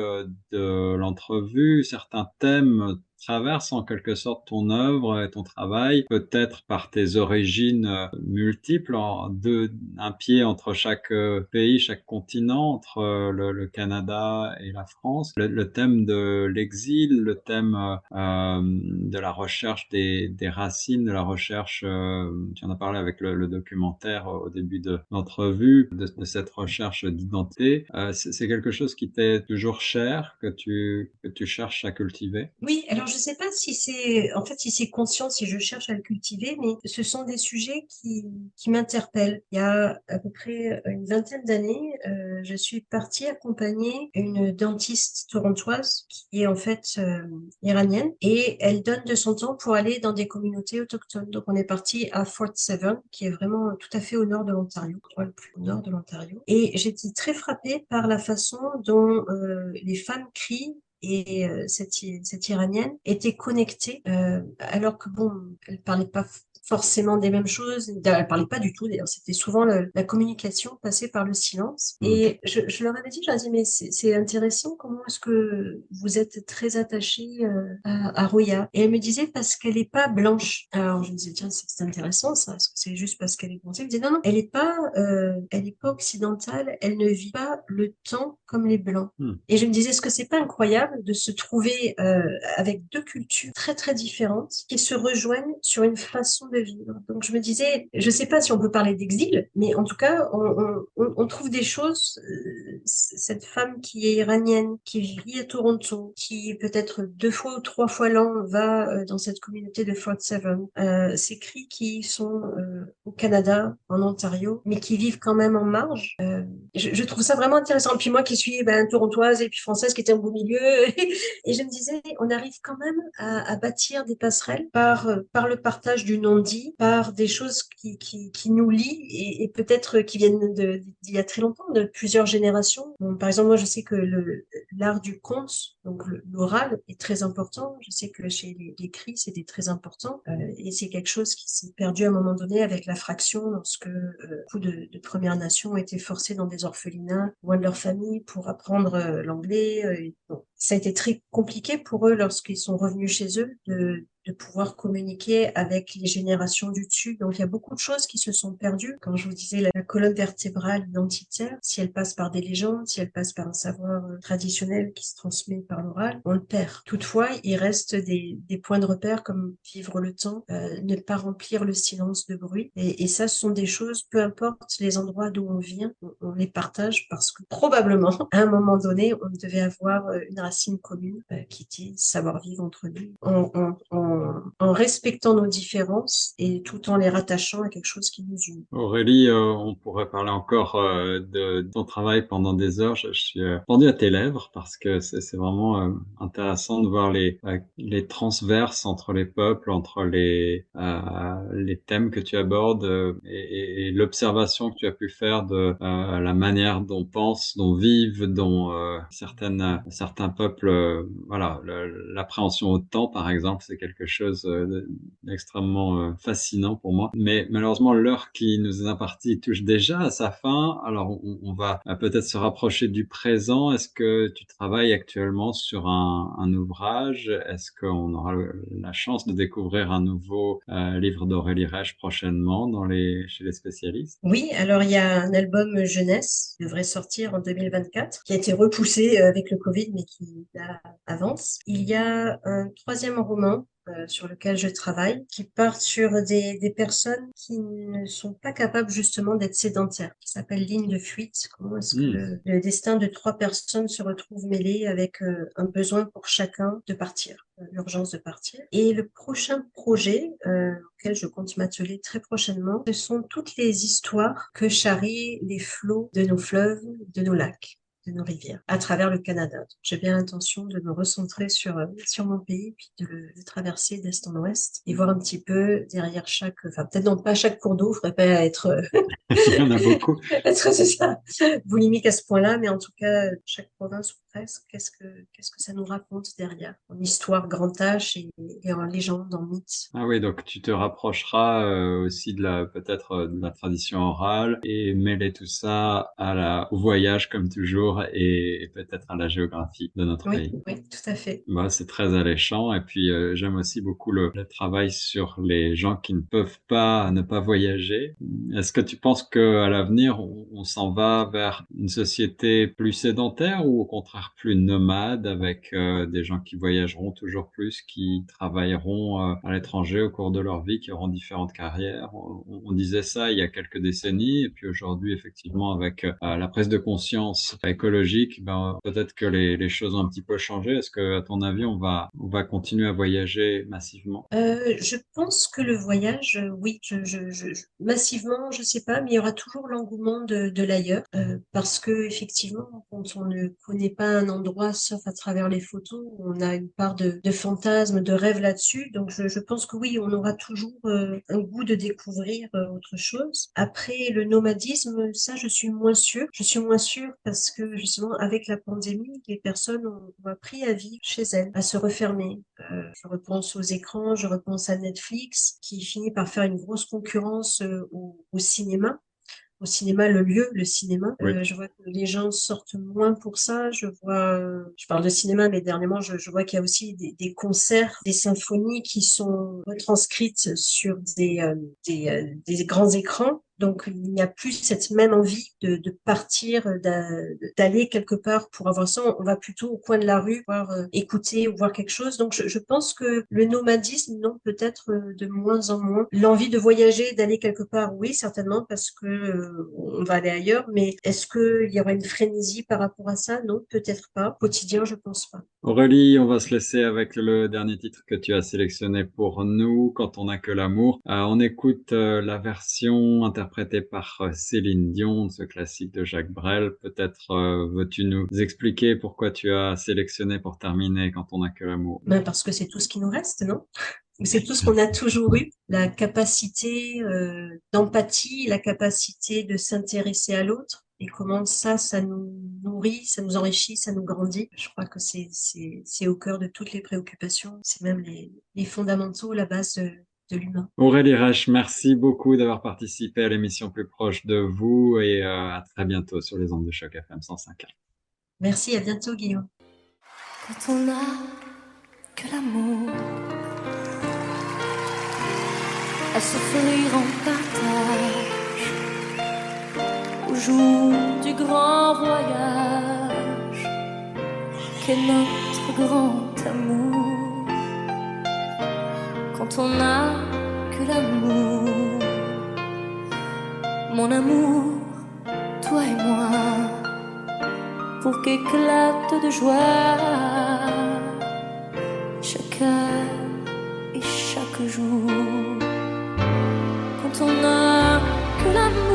de l'entrevue, certains thèmes traverse en quelque sorte ton œuvre et ton travail, peut-être par tes origines euh, multiples, un pied entre chaque euh, pays, chaque continent, entre euh, le, Canada et la France. Le, thème de l'exil, le thème de la recherche des, racines, de la recherche, tu en as parlé avec le, documentaire au début de l'entrevue, de, de, cette recherche d'identité. C'est quelque chose qui t'est toujours cher, que tu, que tu cherches à cultiver? Oui, alors je ne sais pas si c'est, en fait, si c'est conscient, si je cherche à le cultiver, mais ce sont des sujets qui, qui m'interpellent. Il y a à peu près une vingtaine d'années, euh, je suis partie accompagner une dentiste torontoise qui est en fait euh, iranienne et elle donne de son temps pour aller dans des communautés autochtones. Donc on est parti à Fort Seven, qui est vraiment tout à fait au nord de l'Ontario, le plus au nord de l'Ontario. Et j'étais très frappée par la façon dont euh, les femmes crient et euh, cette, cette iranienne était connectée euh, alors que bon elle parlait pas forcément des mêmes choses. Elle parlait pas du tout, d'ailleurs. C'était souvent la communication passée par le silence. Mm. Et je, je, leur avais dit, je leur dit, mais c'est intéressant, comment est-ce que vous êtes très attaché euh, à, à, Roya? Et elle me disait, parce qu'elle est pas blanche. Alors, je me disais, tiens, c'est intéressant, ça. Est-ce que c'est juste parce qu'elle est blanche Elle me disait, non, non, elle est pas, euh, elle est pas occidentale, elle ne vit pas le temps comme les blancs. Mm. Et je me disais, est-ce que c'est pas incroyable de se trouver euh, avec deux cultures très, très différentes qui se rejoignent sur une façon de vivre. Donc je me disais, je sais pas si on peut parler d'exil, mais en tout cas, on, trouve des choses. Euh, cette femme qui est iranienne, qui vit à Toronto, qui peut-être deux fois ou trois fois l'an va euh, dans cette communauté de Fort Seven, euh, ces cris qui sont euh, au Canada, en Ontario, mais qui vivent quand même en marge. Je, trouve ça vraiment intéressant. Puis moi qui suis ben, torontoise et puis française qui était en beau milieu, et je me disais, on arrive quand même à, bâtir des passerelles par par le partage du non par des choses qui, qui, nous lient et, peut-être qui viennent d'il y a très longtemps, de plusieurs générations. par exemple, moi, je sais que l'art du conte, donc l'oral, est très important. Je sais que chez les, les c'était très important. Euh, et c'est quelque chose qui s'est perdu à un moment donné avec la fraction, lorsque euh, beaucoup de, Premières Nations été forcés dans des orphelinats, loin de leur famille, pour apprendre euh, l'anglais. Ça a été très compliqué pour eux lorsqu'ils sont revenus chez eux de, de pouvoir communiquer avec les générations du dessus. Donc il y a beaucoup de choses qui se sont perdues. Quand je vous disais la, colonne vertébrale identitaire, si elle passe par des légendes, si elle passe par un savoir euh, traditionnel qui se transmet par l'oral, on le perd. Toutefois, il reste des, des points de repère comme vivre le temps, euh, ne pas remplir le silence de bruit. Et, ça, ce sont des choses, peu importe les endroits d'où on vient, on, on les partage parce que probablement, à un moment donné, on devait avoir euh, une racines communes qui disent savoir vivre entre nous, en, respectant nos différences et tout en les rattachant à quelque chose qui nous unit. Aurélie, on pourrait parler encore de, ton travail pendant des heures. Je, suis pendu à tes lèvres parce que c'est vraiment intéressant de voir les, les transverses entre les peuples, entre les, les thèmes que tu abordes et, l'observation que tu as pu faire de la manière dont pensent, dont vivent, dont euh, certaines, certains peuples, euh, voilà, l'appréhension au temps, par exemple, c'est quelque chose euh, d'extrêmement fascinant pour moi. Mais malheureusement, l'heure qui nous est impartie touche déjà à sa fin. Alors, on, va peut-être se rapprocher du présent. Est-ce que tu travailles actuellement sur un, ouvrage? Est-ce qu'on aura la chance de découvrir un nouveau livre d'Aurélie Reich prochainement chez les spécialistes? Oui, alors il y a un album jeunesse qui devrait sortir en 2024, qui a été repoussé euh, avec le Covid, mais qui avance. Il y a un troisième roman euh, sur lequel je travaille, qui part sur des, des, personnes qui ne sont pas capables justement d'être sédentaires, qui s'appelle ligne de fuite. Comment est-ce que hmm. le, destin de trois personnes se retrouve mêlé avec euh, un besoin pour chacun de partir, euh, l'urgence de partir? Et le prochain projet auquel je compte m'atteler très prochainement, ce sont toutes les histoires que charrient les flots de nos fleuves, de nos lacs de nos rivières à travers le Canada. J'ai bien l'intention de me recentrer sur, euh, sur mon pays, puis de le traverser d'est en ouest et voir un petit peu derrière chaque, enfin peut-être non pas chaque cours d'eau, faudrait pas être, euh, il y en a beaucoup, être c'est ça, boulimique à ce point-là, mais en tout cas chaque province ou qu'est-ce que qu'est-ce que ça nous raconte derrière, en histoire grand H et, et en légende, en mythe? Ah oui, donc tu te rapprocheras euh, aussi de la peut-être de la tradition orale et mêler tout ça à la au voyage comme toujours et, peut-être à la géographie de notre oui, pays. Oui, tout à fait. Bah, c'est très alléchant. Et puis, euh, j'aime aussi beaucoup le, le, travail sur les gens qui ne peuvent pas ne pas voyager. Est-ce que tu penses qu'à l'avenir, on, on s'en va vers une société plus sédentaire ou au contraire plus nomade avec euh, des gens qui voyageront toujours plus, qui travailleront euh, à l'étranger au cours de leur vie, qui auront différentes carrières on, disait ça il y a quelques décennies. Et puis aujourd'hui, effectivement, avec euh, la prise de conscience écologique, ben, peut-être que les, choses ont un petit peu changé. Est-ce que, à ton avis, on va, on va continuer à voyager massivement? Je pense que le voyage, oui, je, je, je, massivement, je sais pas, mais il y aura toujours l'engouement de, de l'ailleurs, parce que effectivement, quand on ne connaît pas un endroit, sauf à travers les photos, on a une part de, de fantasme, de rêve là-dessus. Donc, je, pense que oui, on aura toujours euh, un goût de découvrir euh, autre chose. Après, le nomadisme, ça, je suis moins sûre. Je suis moins sûre parce que justement, avec la pandémie, les personnes ont, appris à vivre chez elles, à se refermer. Euh, je repense aux écrans, je repense à Netflix, qui finit par faire une grosse concurrence au cinéma au cinéma, le lieu, le cinéma. Euh, je vois que les gens sortent moins pour ça. Je vois, euh, je parle de cinéma, mais dernièrement, je, je vois qu'il y a aussi des, des, concerts, des symphonies qui sont retranscrites sur des, euh, des, des, grands écrans. Donc, il n'y a plus cette même envie de, de partir, d'aller quelque part pour avoir ça. On va plutôt au coin de la rue, voir euh, écouter ou voir quelque chose. Donc, je, je pense que le nomadisme, non, peut-être euh, de moins en moins. L'envie de voyager, d'aller quelque part, oui, certainement, parce que euh, on va aller ailleurs. Mais est-ce qu'il y aura une frénésie par rapport à ça? Non, peut-être pas. Quotidien, je pense pas. Aurélie, on va se laisser avec le dernier titre que tu as sélectionné pour nous, Quand on n'a que l'amour. on écoute la version interprétée interprété par euh, Céline Dion, ce classique de Jacques Brel. Peut-être euh, veux-tu nous expliquer pourquoi tu as sélectionné pour terminer quand on n'a que l'amour? Ben Parce que c'est tout ce qui nous reste, non? C'est tout ce qu'on a toujours eu, la capacité euh, d'empathie, la capacité de s'intéresser à l'autre, et comment ça, ça nous nourrit, ça nous enrichit, ça nous grandit. Je crois que c'est au cœur de toutes les préoccupations, c'est même les, les fondamentaux, la base de, de l'humain. Aurélie Reich, merci beaucoup d'avoir participé à l'émission plus proche de vous et euh, à très bientôt sur les ondes de choc FM 105. Merci, à bientôt Guillaume. Quand on a que l'amour à s'offrir en partage au jour du grand voyage qu'est notre grand amour quand on n'a que l'amour. Mon amour, toi et moi, pour qu'éclate de joie chaque heure et chaque jour. Quand on n'a que l'amour.